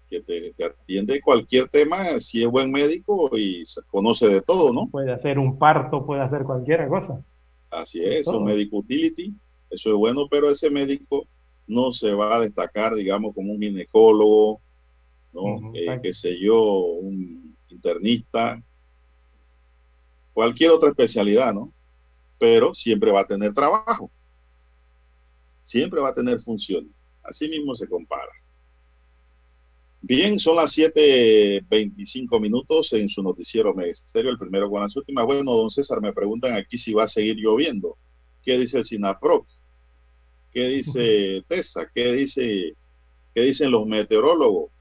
Que te, te atiende cualquier tema si es buen médico y se conoce de todo, ¿no? Puede hacer un parto, puede hacer cualquier cosa. Así es, Todo. un médico utility, eso es bueno, pero ese médico no se va a destacar, digamos, como un ginecólogo, ¿no? Ujú, Eh, exacto. qué sé yo, un internista, cualquier otra especialidad, ¿no? Pero siempre va a tener trabajo, siempre va a tener función. Así mismo se compara. Bien, son las 7.25 minutos en su noticiero Ministerio, el primero con las últimas. Bueno, don César, me preguntan aquí si va a seguir lloviendo. ¿Qué dice el SINAPROC? ¿Qué dice TESA? ¿Qué, dice, ¿Qué dicen los meteorólogos?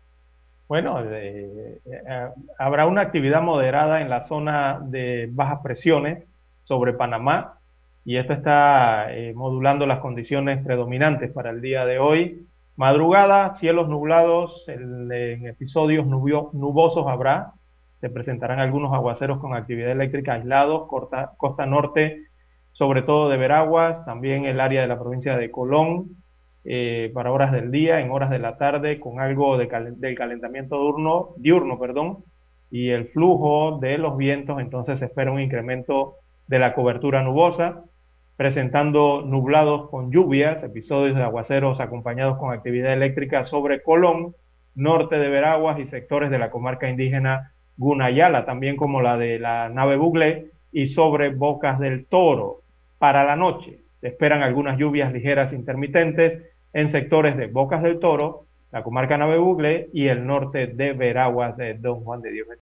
Bueno, eh, eh, habrá una actividad moderada en la zona de bajas presiones sobre Panamá y esto está eh, modulando las condiciones predominantes para el día de hoy. Madrugada, cielos nublados, el- en episodios nubio- nubosos habrá, se presentarán algunos aguaceros con actividad eléctrica aislados, corta- costa norte, sobre todo de Veraguas, también el área de la provincia de Colón, eh, para horas del día, en horas de la tarde, con algo de del calentamiento diurno, diurno, perdón, y el flujo de los vientos, entonces se espera un incremento de la cobertura nubosa, presentando nublados con lluvias, episodios de aguaceros acompañados con actividad eléctrica sobre Colón, norte de Veraguas y sectores de la comarca indígena Gunayala, también como la de la nave Bugle y sobre Bocas del Toro. Para la noche se esperan algunas lluvias ligeras intermitentes en sectores de Bocas del Toro, la comarca Nave Bugle y el norte de Veraguas de Don Juan de Dios.